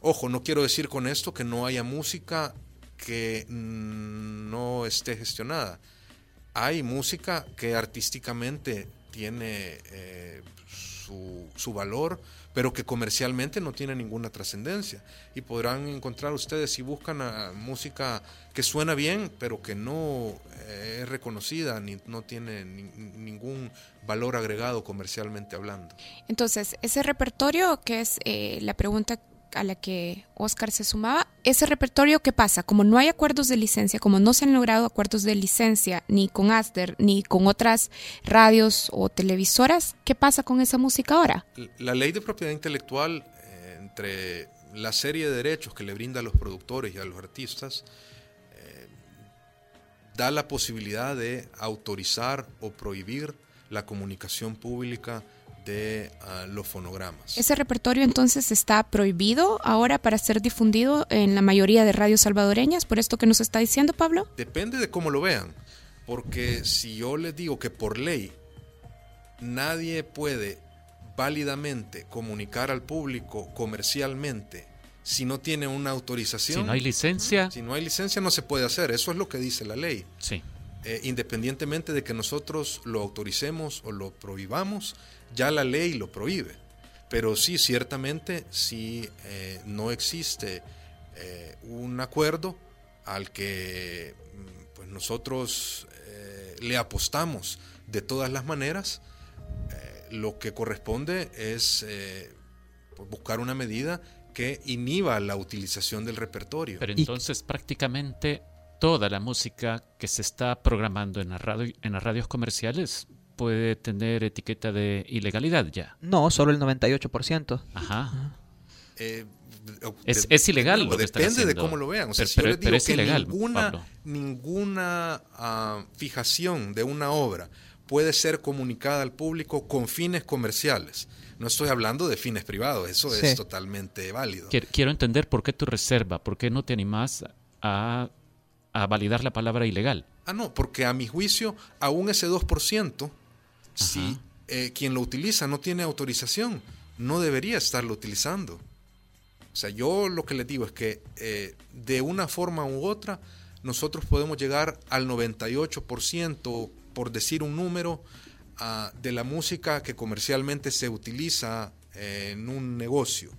Ojo, no quiero decir con esto que no haya música que no esté gestionada. Hay música que artísticamente tiene eh, su, valor, pero que comercialmente no tiene ninguna trascendencia. Y podrán encontrar ustedes si buscan música que suena bien, pero que no eh, es reconocida ni no tiene ningún valor agregado comercialmente hablando. Entonces, ese repertorio, que es eh, la pregunta a la que Oscar se sumaba, ese repertorio, ¿qué pasa? Como no hay acuerdos de licencia, como no se han logrado acuerdos de licencia ni con Aster ni con otras radios o televisoras, ¿qué pasa con esa música ahora? La ley de propiedad intelectual, eh, entre la serie de derechos que le brinda a los productores y a los artistas, eh, da la posibilidad de autorizar o prohibir la comunicación pública de ah, los fonogramas. ¿Ese repertorio entonces está prohibido ahora para ser difundido en la mayoría de radios salvadoreñas, por esto que nos está diciendo Pablo? Depende de cómo lo vean, porque si yo les digo que por ley nadie puede válidamente comunicar al público comercialmente si no tiene una autorización. Si no hay licencia. Si no hay licencia no se puede hacer, eso es lo que dice la ley. Sí. Eh, independientemente de que nosotros lo autoricemos o lo prohibamos, ya la ley lo prohíbe. Pero sí, ciertamente, si eh, no existe eh, un acuerdo al que mm, pues nosotros le apostamos de todas las maneras, lo que corresponde es pues, buscar una medida que inhiba la utilización del repertorio. Pero entonces prácticamente toda la música que se está programando en, la radio, en las radios comerciales puede tener etiqueta de ilegalidad ya. No, solo el 98%. Ajá. Eh, es, es, ilegal. Lo depende de cómo lo vean. O sea, si yo les digo que ninguna, ninguna uh, fijación de una obra puede ser comunicada al público con fines comerciales. No estoy hablando de fines privados, eso sí. es totalmente válido. Quiero entender por qué tu reserva, por qué no te animas a, a validar la palabra ilegal. Ah, no, porque a mi juicio, aún ese 2%, Ajá. Si eh, quien lo utiliza no tiene autorización, no debería estarlo utilizando. O sea, yo lo que les digo es que eh, de una forma u otra, nosotros podemos llegar al 98%, por decir un número, uh, de la música que comercialmente se utiliza eh, en un negocio.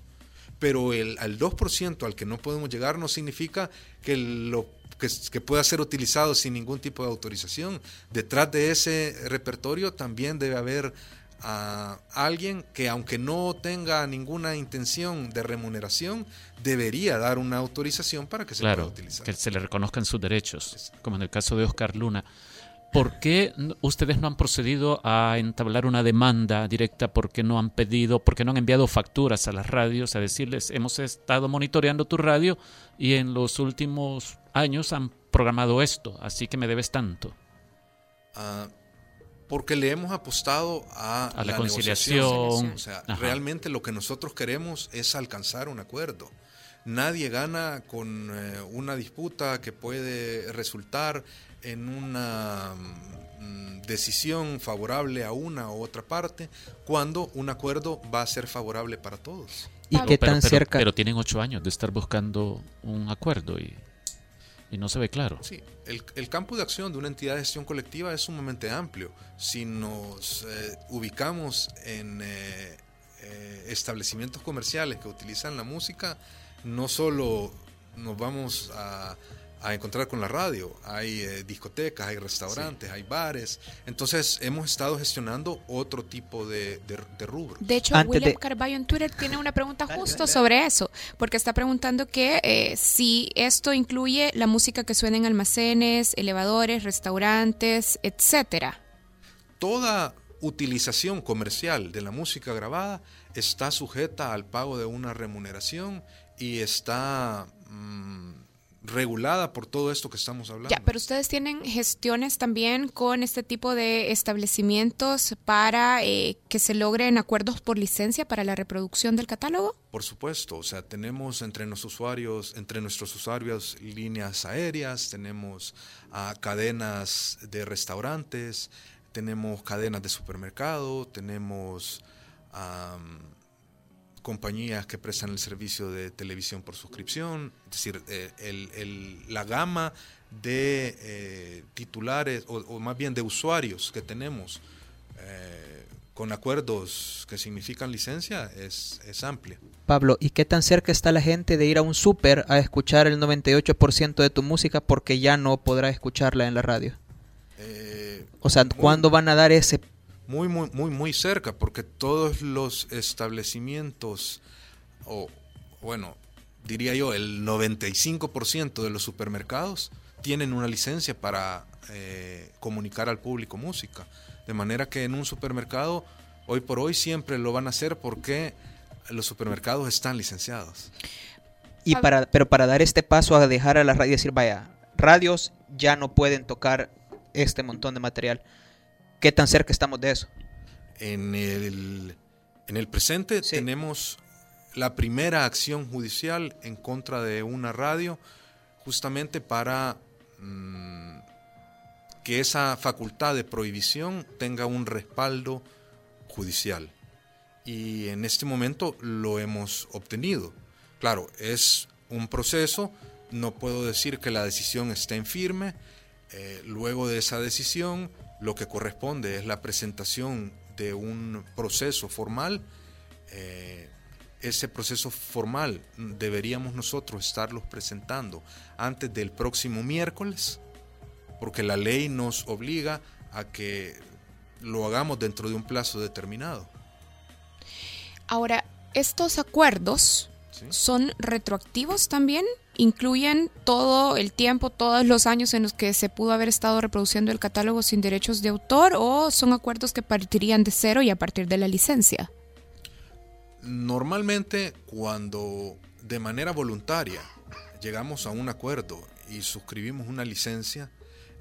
Pero el, al 2% al que no podemos llegar no significa que, lo, que, que pueda ser utilizado sin ningún tipo de autorización. Detrás de ese repertorio también debe haber a alguien que aunque no tenga ninguna intención de remuneración, debería dar una autorización para que se claro, pueda utilizar. Que se le reconozcan sus derechos, como en el caso de Oscar Luna. ¿Por qué ustedes no han procedido a entablar una demanda directa? ¿Por qué no han pedido, por qué no han enviado facturas a las radios a decirles, hemos estado monitoreando tu radio y en los últimos años han programado esto, así que me debes tanto? Uh, porque le hemos apostado a, a la, la, conciliación. O sea, Ajá. realmente lo que nosotros queremos es alcanzar un acuerdo. Nadie gana con eh, una disputa que puede resultar en una mm, decisión favorable a una u otra parte cuando un acuerdo va a ser favorable para todos. ¿Y qué tan pero, cerca? Pero tienen ocho años de estar buscando un acuerdo y y no se ve claro. Sí, el, el, campo de acción de una entidad de gestión colectiva es sumamente amplio. Si nos eh, ubicamos en eh, eh, establecimientos comerciales que utilizan la música, no solo nos vamos a, a encontrar con la radio. Hay eh, discotecas, hay restaurantes, sí. hay bares. Entonces hemos estado gestionando otro tipo de, de, de rubro. De hecho, Antes William de... Carballo en Twitter tiene una pregunta justo sobre eso, porque está preguntando que eh, si esto incluye la música que suena en almacenes, elevadores, restaurantes, etcétera. Toda utilización comercial de la música grabada está sujeta al pago de una remuneración y está mmm, regulada por todo esto que estamos hablando. Ya, pero ustedes tienen gestiones también con este tipo de establecimientos para eh, que se logren acuerdos por licencia para la reproducción del catálogo? Por supuesto, o sea, tenemos entre nuestros usuarios, entre nuestros usuarios líneas aéreas, tenemos uh, cadenas de restaurantes, tenemos cadenas de supermercado, tenemos um, compañías que prestan el servicio de televisión por suscripción, es decir, eh, el, el, la gama de eh, titulares o, o, más bien de usuarios que tenemos eh, con acuerdos que significan licencia es, es, amplia. Pablo, ¿y qué tan cerca está la gente de ir a un súper a escuchar el 98% de tu música porque ya no podrá escucharla en la radio? O sea, ¿cuándo van a dar ese muy, muy, muy, muy cerca, porque todos los establecimientos, o bueno, diría yo, el 95% de los supermercados tienen una licencia para eh, comunicar al público música. De manera que en un supermercado, hoy por hoy, siempre lo van a hacer porque los supermercados están licenciados. Y para, pero para dar este paso a dejar a la radio decir, vaya, radios ya no pueden tocar este montón de material ¿Qué tan cerca estamos de eso? En el, en el presente sí. tenemos la primera acción judicial en contra de una radio justamente para mmm, que esa facultad de prohibición tenga un respaldo judicial. Y en este momento lo hemos obtenido. Claro, es un proceso, no puedo decir que la decisión esté en firme. Eh, luego de esa decisión lo que corresponde es la presentación de un proceso formal. Eh, ese proceso formal deberíamos nosotros estarlos presentando antes del próximo miércoles, porque la ley nos obliga a que lo hagamos dentro de un plazo determinado. Ahora, estos acuerdos ¿Sí? son retroactivos también incluyen todo el tiempo, todos los años en los que se pudo haber estado reproduciendo el catálogo sin derechos de autor o son acuerdos que partirían de cero y a partir de la licencia? normalmente cuando de manera voluntaria llegamos a un acuerdo y suscribimos una licencia,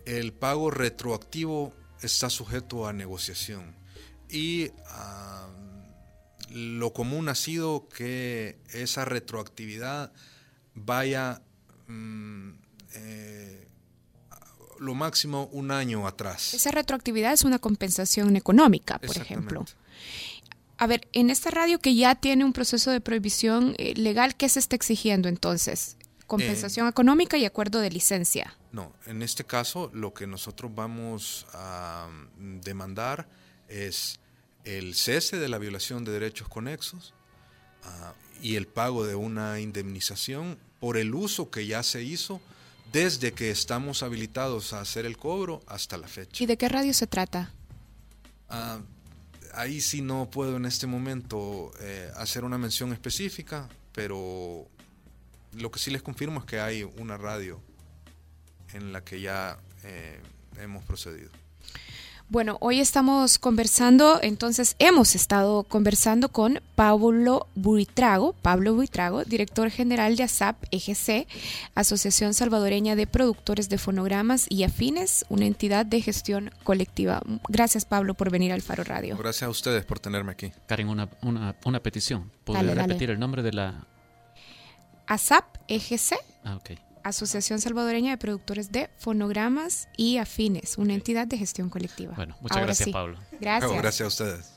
el pago retroactivo está sujeto a negociación. Y ah, lo común ha sido que esa retroactividad vaya mm, eh, lo máximo un año atrás. Esa retroactividad es una compensación económica, por ejemplo. A ver, en esta radio que ya tiene un proceso de prohibición eh, legal, ¿qué se está exigiendo entonces? Compensación económica y acuerdo de licencia. No, en este caso lo que nosotros vamos a mm, demandar es el cese de la violación de derechos conexos ah, y el pago de una indemnización por el uso que ya se hizo desde que estamos habilitados a hacer el cobro hasta la fecha. ¿Y de qué radio se trata? Ah, ahí sí no puedo en este momento eh, hacer una mención específica, pero lo que sí les confirmo es que hay una radio en la que ya eh, hemos procedido. Bueno, hoy estamos conversando, entonces hemos estado conversando con Pablo Buitrago, Pablo Buitrago, director general de ASAP EGC, Asociación Salvadoreña de Productores de Fonogramas y Afines, una entidad de gestión colectiva. Gracias, Pablo, por venir al Faro Radio. Gracias a ustedes por tenerme aquí. Karen, una, una, petición. ¿Podría repetir el nombre de la...? ASAP EGC. Ah, ok. Asociación Salvadoreña de Productores de Fonogramas y Afines, una entidad de gestión colectiva. Bueno, muchas gracias, Pablo. Gracias. gracias a ustedes.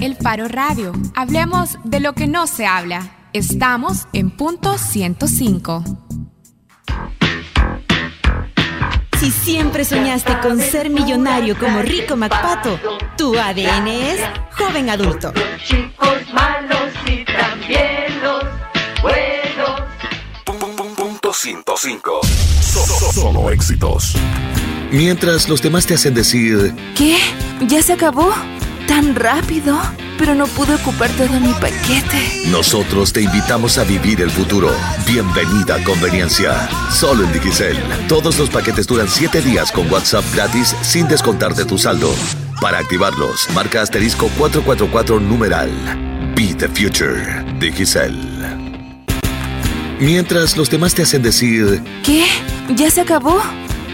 El Faro Radio. Hablemos de lo que no se habla. Estamos en punto 105. Si siempre soñaste con ser millonario como Rico MacPato, tu ADN es joven adulto. Chicos malos y Punto 105. Solo éxitos. Mientras los demás te hacen decir... ¿Qué? ¿Ya se acabó? ¿Tan rápido? pero no pude ocupar todo mi paquete. Nosotros te invitamos a vivir el futuro. Bienvenida a Conveniencia. Solo en Digicel. Todos los paquetes duran 7 días con WhatsApp gratis sin descontar de tu saldo. Para activarlos, marca asterisco 444 numeral. Be the future. Digicel. Mientras los demás te hacen decir... ¿Qué? ¿Ya se acabó?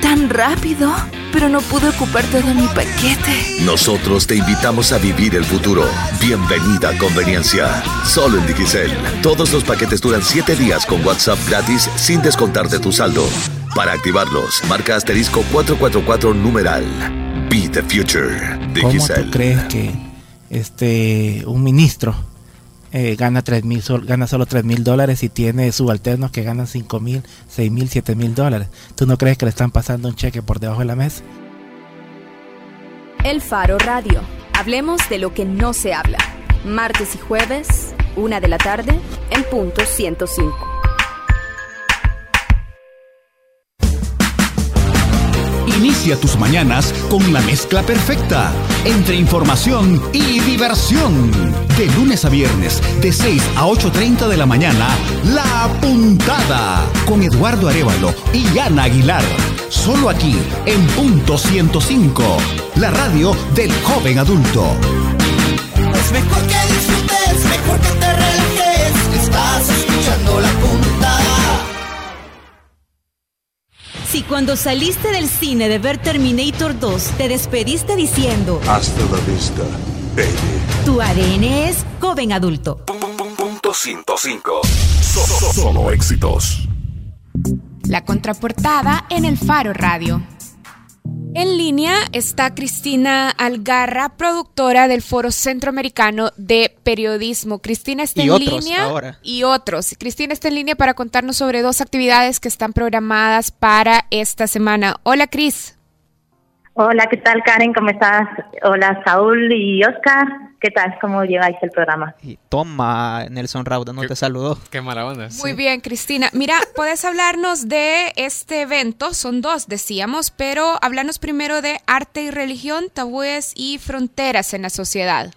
¿Tan rápido? pero no pude ocupar todo mi paquete. Nosotros te invitamos a vivir el futuro. Bienvenida a Conveniencia. Solo en Digicel. Todos los paquetes duran 7 días con WhatsApp gratis sin descontar de tu saldo. Para activarlos, marca asterisco 444 numeral. Be the future. Digicel. ¿Cómo tú crees que este, un ministro eh, gana, 3 mil, gana solo 3 mil dólares y tiene subalternos que ganan 5 mil, 6 mil, 7 mil dólares. ¿Tú no crees que le están pasando un cheque por debajo de la mesa? El Faro Radio. Hablemos de lo que no se habla. Martes y jueves, una de la tarde, en punto 105. Inicia tus mañanas con la mezcla perfecta entre información y diversión. De lunes a viernes, de 6 a 8.30 de la mañana, La Puntada con Eduardo Arevalo y Ana Aguilar. Solo aquí, en punto 105, la radio del joven adulto. Es mejor que disfrutes, mejor que te relajes. Estás escuchando la puntada. Si cuando saliste del cine de ver Terminator 2 te despediste diciendo Hasta la vista, baby. Tu ADN es joven adulto. Punto 105. Solo éxitos. La contraportada en el Faro Radio. En línea está Cristina Algarra, productora del Foro Centroamericano de Periodismo. Cristina está en línea y otros. Cristina está en línea para contarnos sobre dos actividades que están programadas para esta semana. Hola, Cris. Hola, ¿qué tal Karen? ¿Cómo estás? Hola Saúl y Oscar. ¿Qué tal? ¿Cómo lleváis el programa? Y toma, Nelson Rauda, no te saludó. Qué mala onda. Muy bien, Cristina. Mira, ¿puedes hablarnos de este evento? Son dos, decíamos, pero hablarnos primero de arte y religión, tabúes y fronteras en la sociedad.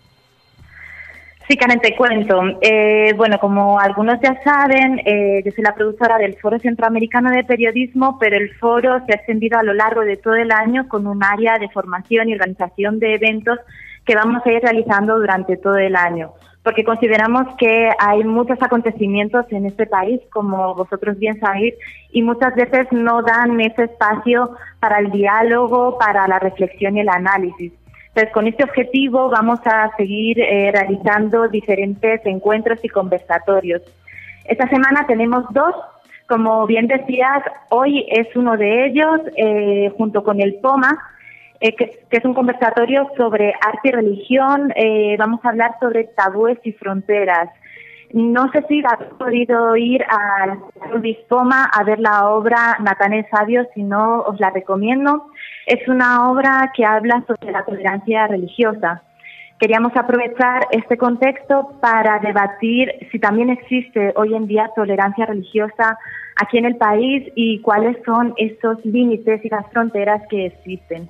Sí, Karen, te cuento. Eh, bueno, como algunos ya saben, eh, yo soy la productora del Foro Centroamericano de Periodismo, pero el foro se ha extendido a lo largo de todo el año con un área de formación y organización de eventos que vamos a ir realizando durante todo el año, porque consideramos que hay muchos acontecimientos en este país, como vosotros bien sabéis, y muchas veces no dan ese espacio para el diálogo, para la reflexión y el análisis. Entonces, con este objetivo vamos a seguir eh, realizando diferentes encuentros y conversatorios. Esta semana tenemos dos, como bien decías, hoy es uno de ellos, eh, junto con el POMA, eh, que, es un conversatorio sobre arte y religión. vamos a hablar sobre tabúes y fronteras. No sé si has podido ir al Luis Poma a ver la obra Natán Sabio, si no os la recomiendo. Es una obra que habla sobre la tolerancia religiosa. Queríamos aprovechar este contexto para debatir si también existe hoy en día tolerancia religiosa aquí en el país y cuáles son esos límites y las fronteras que existen.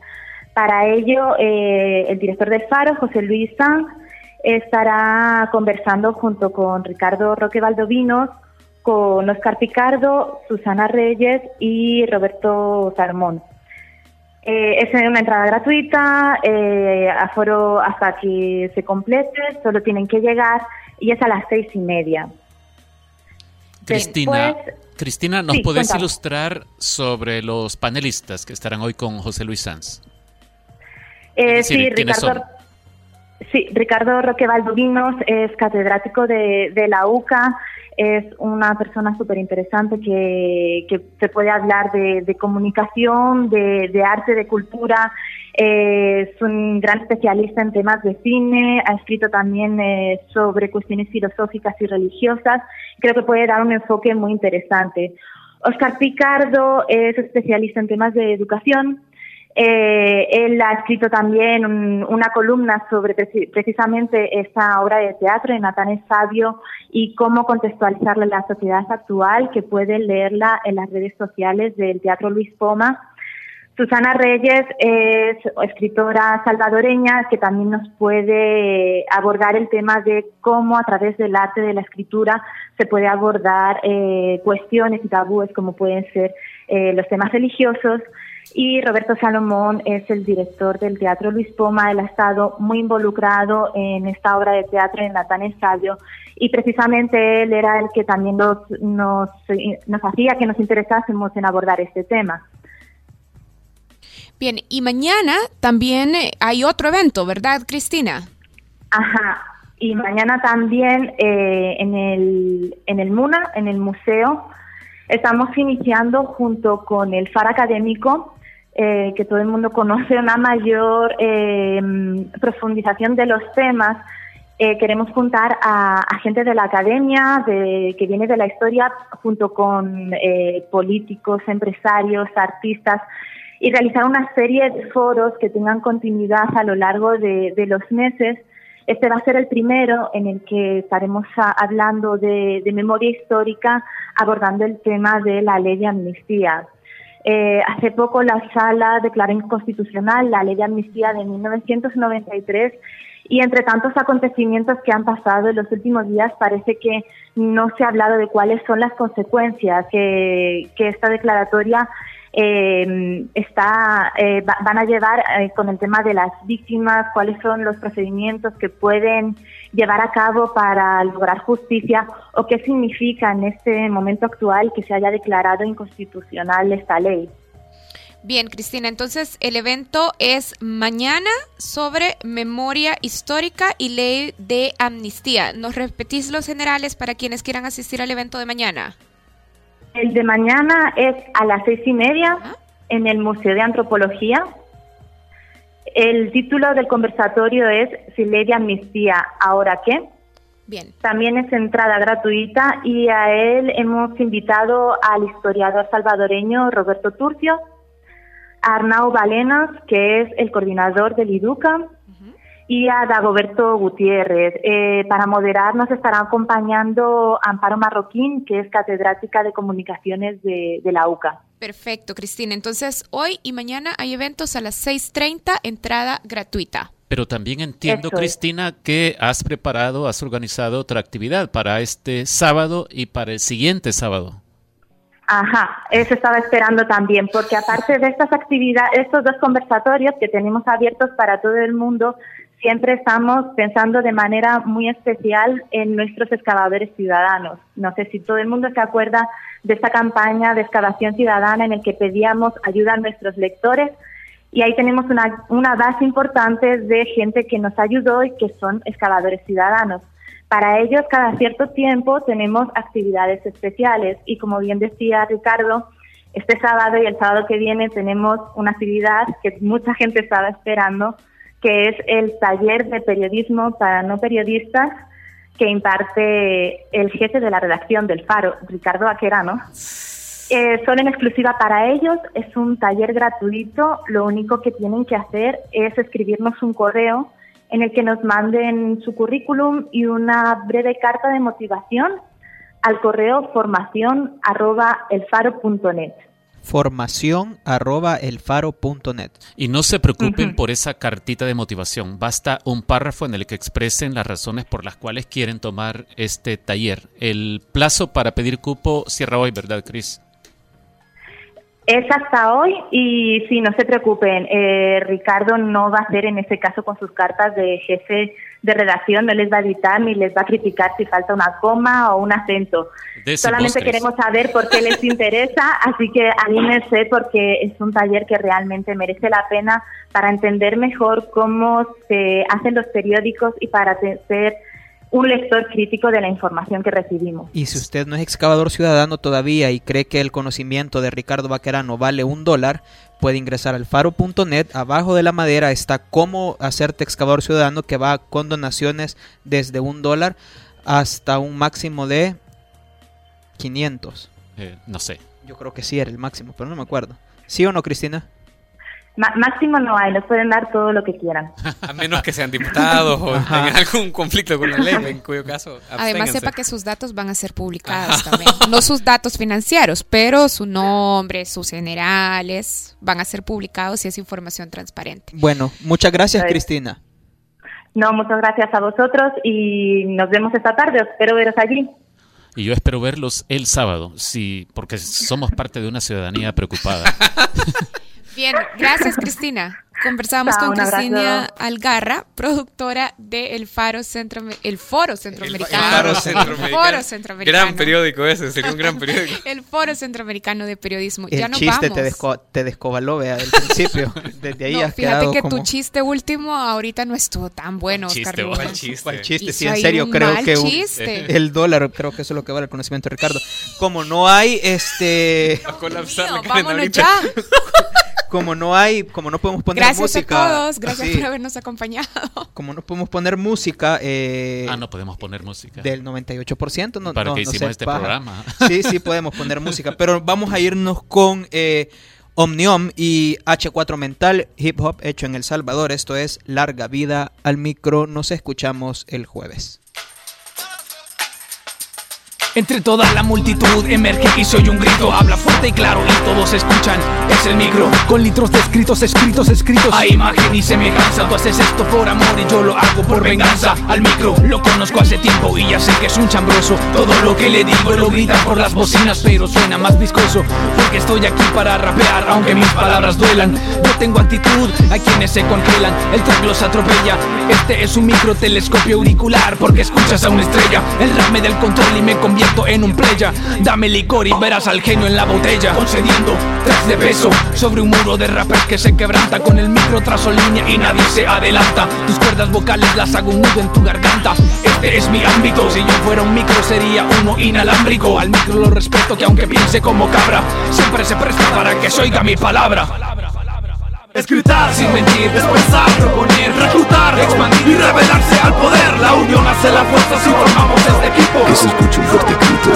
Para ello, eh, el director del Faro, José Luis Sanz, estará conversando junto con Ricardo Roque Valdovinos, con Oscar Picardo, Susana Reyes y Roberto Salmón. Eh, es una entrada gratuita, eh, aforo hasta que se complete, solo tienen que llegar y es a las seis y media. Cristina, Cristina, ¿nos puedes ilustrar sobre los panelistas que estarán hoy con José Luis Sanz? Eh, sí, Ricardo, sí, Ricardo Roque Valdovinos es catedrático de, de la UCA, es una persona súper interesante que, que, se puede hablar de, comunicación, de, arte, de cultura. Es un gran especialista en temas de cine, ha escrito también eh, sobre cuestiones filosóficas y religiosas. Creo que puede dar un enfoque muy interesante. Oscar Picardo es especialista en temas de educación, eh, él ha escrito también una columna sobre precisamente esta obra de teatro de Natán Sabio y cómo contextualizarla en la sociedad actual, que pueden leerla en las redes sociales del Teatro Luis Poma. Susana Reyes es escritora salvadoreña que también nos puede abordar el tema de cómo a través del arte de la escritura se puede abordar eh, cuestiones y tabúes como pueden ser eh, los temas religiosos y Roberto Salomón es el director del Teatro Luis Poma. Él ha estado muy involucrado en esta obra de teatro en Natán Estadio y precisamente él era el que también nos, nos, nos hacía que nos interesásemos en abordar este tema. Bien, y mañana también eh, hay otro evento, ¿verdad, Cristina? Ajá, y mañana también eh, en, el, en el MUNA, en el museo, estamos iniciando junto con el FAR académico eh, que todo el mundo conoce, una mayor eh, profundización de los temas. Eh, queremos juntar a, gente de la academia, de, que viene de la historia, junto con políticos, empresarios, artistas, y realizar una serie de foros que tengan continuidad a lo largo de, los meses. Este va a ser el primero en el que estaremos hablando de, memoria histórica, abordando el tema de la ley de amnistía. Eh, hace poco la sala declaró inconstitucional la ley de amnistía de 1993 y entre tantos acontecimientos que han pasado en los últimos días parece que no se ha hablado de cuáles son las consecuencias que, que esta declaratoria eh, está, eh, van a llevar eh, con el tema de las víctimas, cuáles son los procedimientos que pueden llevar a cabo para lograr justicia o qué significa en este momento actual que se haya declarado inconstitucional esta ley. Bien, Cristina, entonces el evento es mañana sobre memoria histórica y ley de amnistía. ¿Nos repetís los generales para quienes quieran asistir al evento de mañana? El de mañana es a las seis y media en el Museo de Antropología. El título del conversatorio es Si ley de amnistía, ¿ahora qué? Bien. También es entrada gratuita y a él hemos invitado al historiador salvadoreño Roberto Turcio, a Arnau Balenas, que es el coordinador del IDUCA, y a Dagoberto Gutiérrez. Eh, para moderar nos estará acompañando Amparo Marroquín, que es catedrática de comunicaciones de, la UCA. Perfecto, Cristina. Entonces, hoy y mañana hay eventos a las 6.30, entrada gratuita. Pero también entiendo, Cristina, que has preparado, has organizado otra actividad para este sábado y para el siguiente sábado. Ajá, eso estaba esperando también, porque aparte de estas actividades, estos dos conversatorios que tenemos abiertos para todo el mundo, siempre estamos pensando de manera muy especial en nuestros excavadores ciudadanos. No sé si todo el mundo se acuerda de esta campaña de excavación ciudadana en el que pedíamos ayuda a nuestros lectores y ahí tenemos una, una base importante de gente que nos ayudó y que son excavadores ciudadanos. Para ellos, cada cierto tiempo tenemos actividades especiales y como bien decía Ricardo, este sábado y el sábado que viene tenemos una actividad que mucha gente estaba esperando, que es el taller de periodismo para no periodistas que imparte el jefe de la redacción del Faro, Ricardo Aquerano. Eh, son en exclusiva para ellos, es un taller gratuito, lo único que tienen que hacer es escribirnos un correo en el que nos manden su currículum y una breve carta de motivación al correo formación arroba. Formación arroba elfaro.net. Y no se preocupen por esa cartita de motivación. Basta un párrafo en el que expresen las razones por las cuales quieren tomar este taller. El plazo para pedir cupo cierra hoy, ¿verdad, Cris? Es hasta hoy y sí, no se preocupen, eh, Ricardo no va a hacer en ese caso con sus cartas de jefe de redacción, no les va a editar ni les va a criticar si falta una coma o un acento. Solamente queremos saber por qué les interesa, así que anímense porque es un taller que realmente merece la pena para entender mejor cómo se hacen los periódicos y para ser un lector crítico de la información que recibimos. Y si usted no es excavador ciudadano todavía y cree que el conocimiento de Ricardo Baquerano vale un dólar, puede ingresar al faro.net. Abajo de la madera está cómo hacerte excavador ciudadano que va con donaciones desde un dólar hasta un máximo de 500. Eh, no sé. Yo creo que sí era el máximo, pero no me acuerdo. ¿Sí o no, Cristina? Máximo no hay, nos pueden dar todo lo que quieran. A menos que sean diputados o tengan algún conflicto con la ley, en cuyo caso. Además, sepa que sus datos van a ser publicados también. No sus datos financieros, pero su nombre, sus generales van a ser publicados y es información transparente. Bueno, muchas gracias, Cristina. No, muchas gracias a vosotros y nos vemos esta tarde. Espero veros allí. Y yo espero verlos el sábado, sí, porque somos parte de una ciudadanía preocupada. Bien, gracias Cristina. Conversamos con Cristina Algarra, productora de El Faro Centro, el Foro Centroamericano. El, Foro Centroamericano. Gran periódico ese, sería un gran periódico. el Foro Centroamericano de Periodismo. El ya no chiste vamos. te, desco te descobaló, vea, del principio. Desde ahí no, has fíjate que como... tu chiste último ahorita no estuvo tan bueno, chiste, Oscar. ¿Cuál chiste? ¿Cuál chiste? Hizo Sí, en serio, un creo mal que un- chiste. el dólar, creo que eso es lo que vale el conocimiento de Ricardo. Como no hay, este... Va a colapsar la Mío, vámonos ahorita. ya. Como no hay, como no podemos poner Gracias música... a todos, gracias sí, por habernos acompañado. Como no podemos poner música... Eh, Ah, no podemos poner música. Del 98%, no, ¿Para no, no hicimos este programa? Sí, sí, podemos poner música, pero vamos a irnos con eh, Omnium y H4 Mental, hip hop hecho en El Salvador. Esto es Larga Vida al Micro. Nos escuchamos el jueves. Entre toda la multitud emerge y se oye un grito. Habla fuerte y claro y todos escuchan. Es el micro Con litros de escritos, escritos, escritos. A imagen y semejanza. Tú haces esto por amor y yo lo hago por venganza. Al micro lo conozco hace tiempo y ya sé que es un chambroso. Todo lo que le digo lo grita por las bocinas Pero suena más viscoso. Porque estoy aquí para rapear aunque mis palabras duelan. Yo tengo actitud a quienes se congelan. El track los atropella. Este es un micro telescopio auricular Porque escuchas a una estrella. El rap me da el control y me en un playa. Dame licor y verás al genio en la botella Concediendo tracks de peso Sobre un muro de rappers que se quebranta. Con el micro trazo línea y nadie se adelanta. Tus cuerdas vocales las hago un nudo en tu garganta. Este es mi ámbito Si yo fuera un micro sería uno inalámbrico. Al micro lo respeto que aunque piense como cabra Siempre se presta para que se oiga mi palabra Escritar sin mentir, expresar, proponer, reclutar, expandir y revelarse al poder. La unión hace la fuerza si formamos este equipo. Que se escuche un fuerte grito.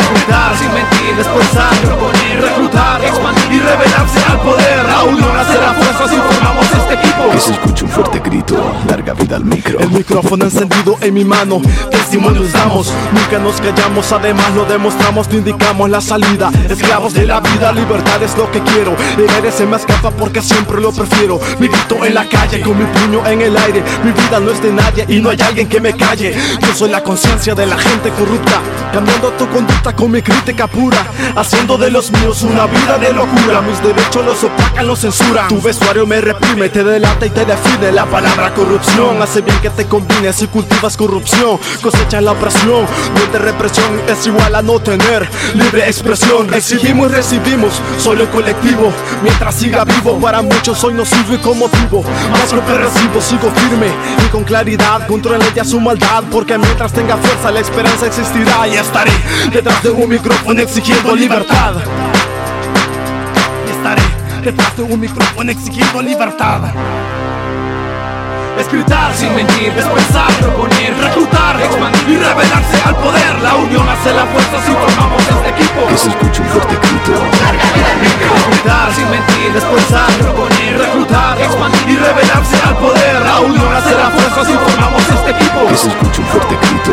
Escritar sin mentir, expresar, proponer, reclutar, expandir y revelarse al poder. La unión hace la fuerza si formamos este equipo. Que se escuche un fuerte grito. Larga vida al micro. El micrófono encendido en mi mano. Testimonios damos. Nunca nos callamos, además lo demostramos, no indicamos la salida. Esclavos de la vida, libertad es lo que quiero. El aire se me escapa porque siempre lo prefiero. Mi grito en la calle con mi puño en el aire. Mi vida no es de nadie y no hay alguien que me calle. Yo soy la conciencia de la gente corrupta, cambiando tu conducta con mi crítica pura, haciendo de los míos una vida de locura. Mis derechos los opacan, los censuran. Tu vestuario me reprime, te delata y te define. La palabra corrupción hace bien que te combines si cultivas corrupción, cosechas la opresión. No represión es igual a no tener libre expresión. Recibimos y recibimos, solo el colectivo. Mientras siga vivo, para muchos soy nocivo y como motivo. Más lo que recibo, sigo firme y con claridad. Controlen ya su maldad, porque mientras tenga fuerza, la esperanza existirá y estaré detrás de un micrófono exigiendo libertad. Y estaré detrás de un micrófono exigiendo libertad. Escritar sin mentir, expresar, proponer, reclutar, expandir y revelarse al poder. La unión hace la fuerza si formamos este equipo. Que se escuche un fuerte grito. Escritar sin mentir, expresar, proponer, reclutar, expandir y revelarse al poder. La unión hace la fuerza si formamos este equipo. Que se escuche un fuerte grito.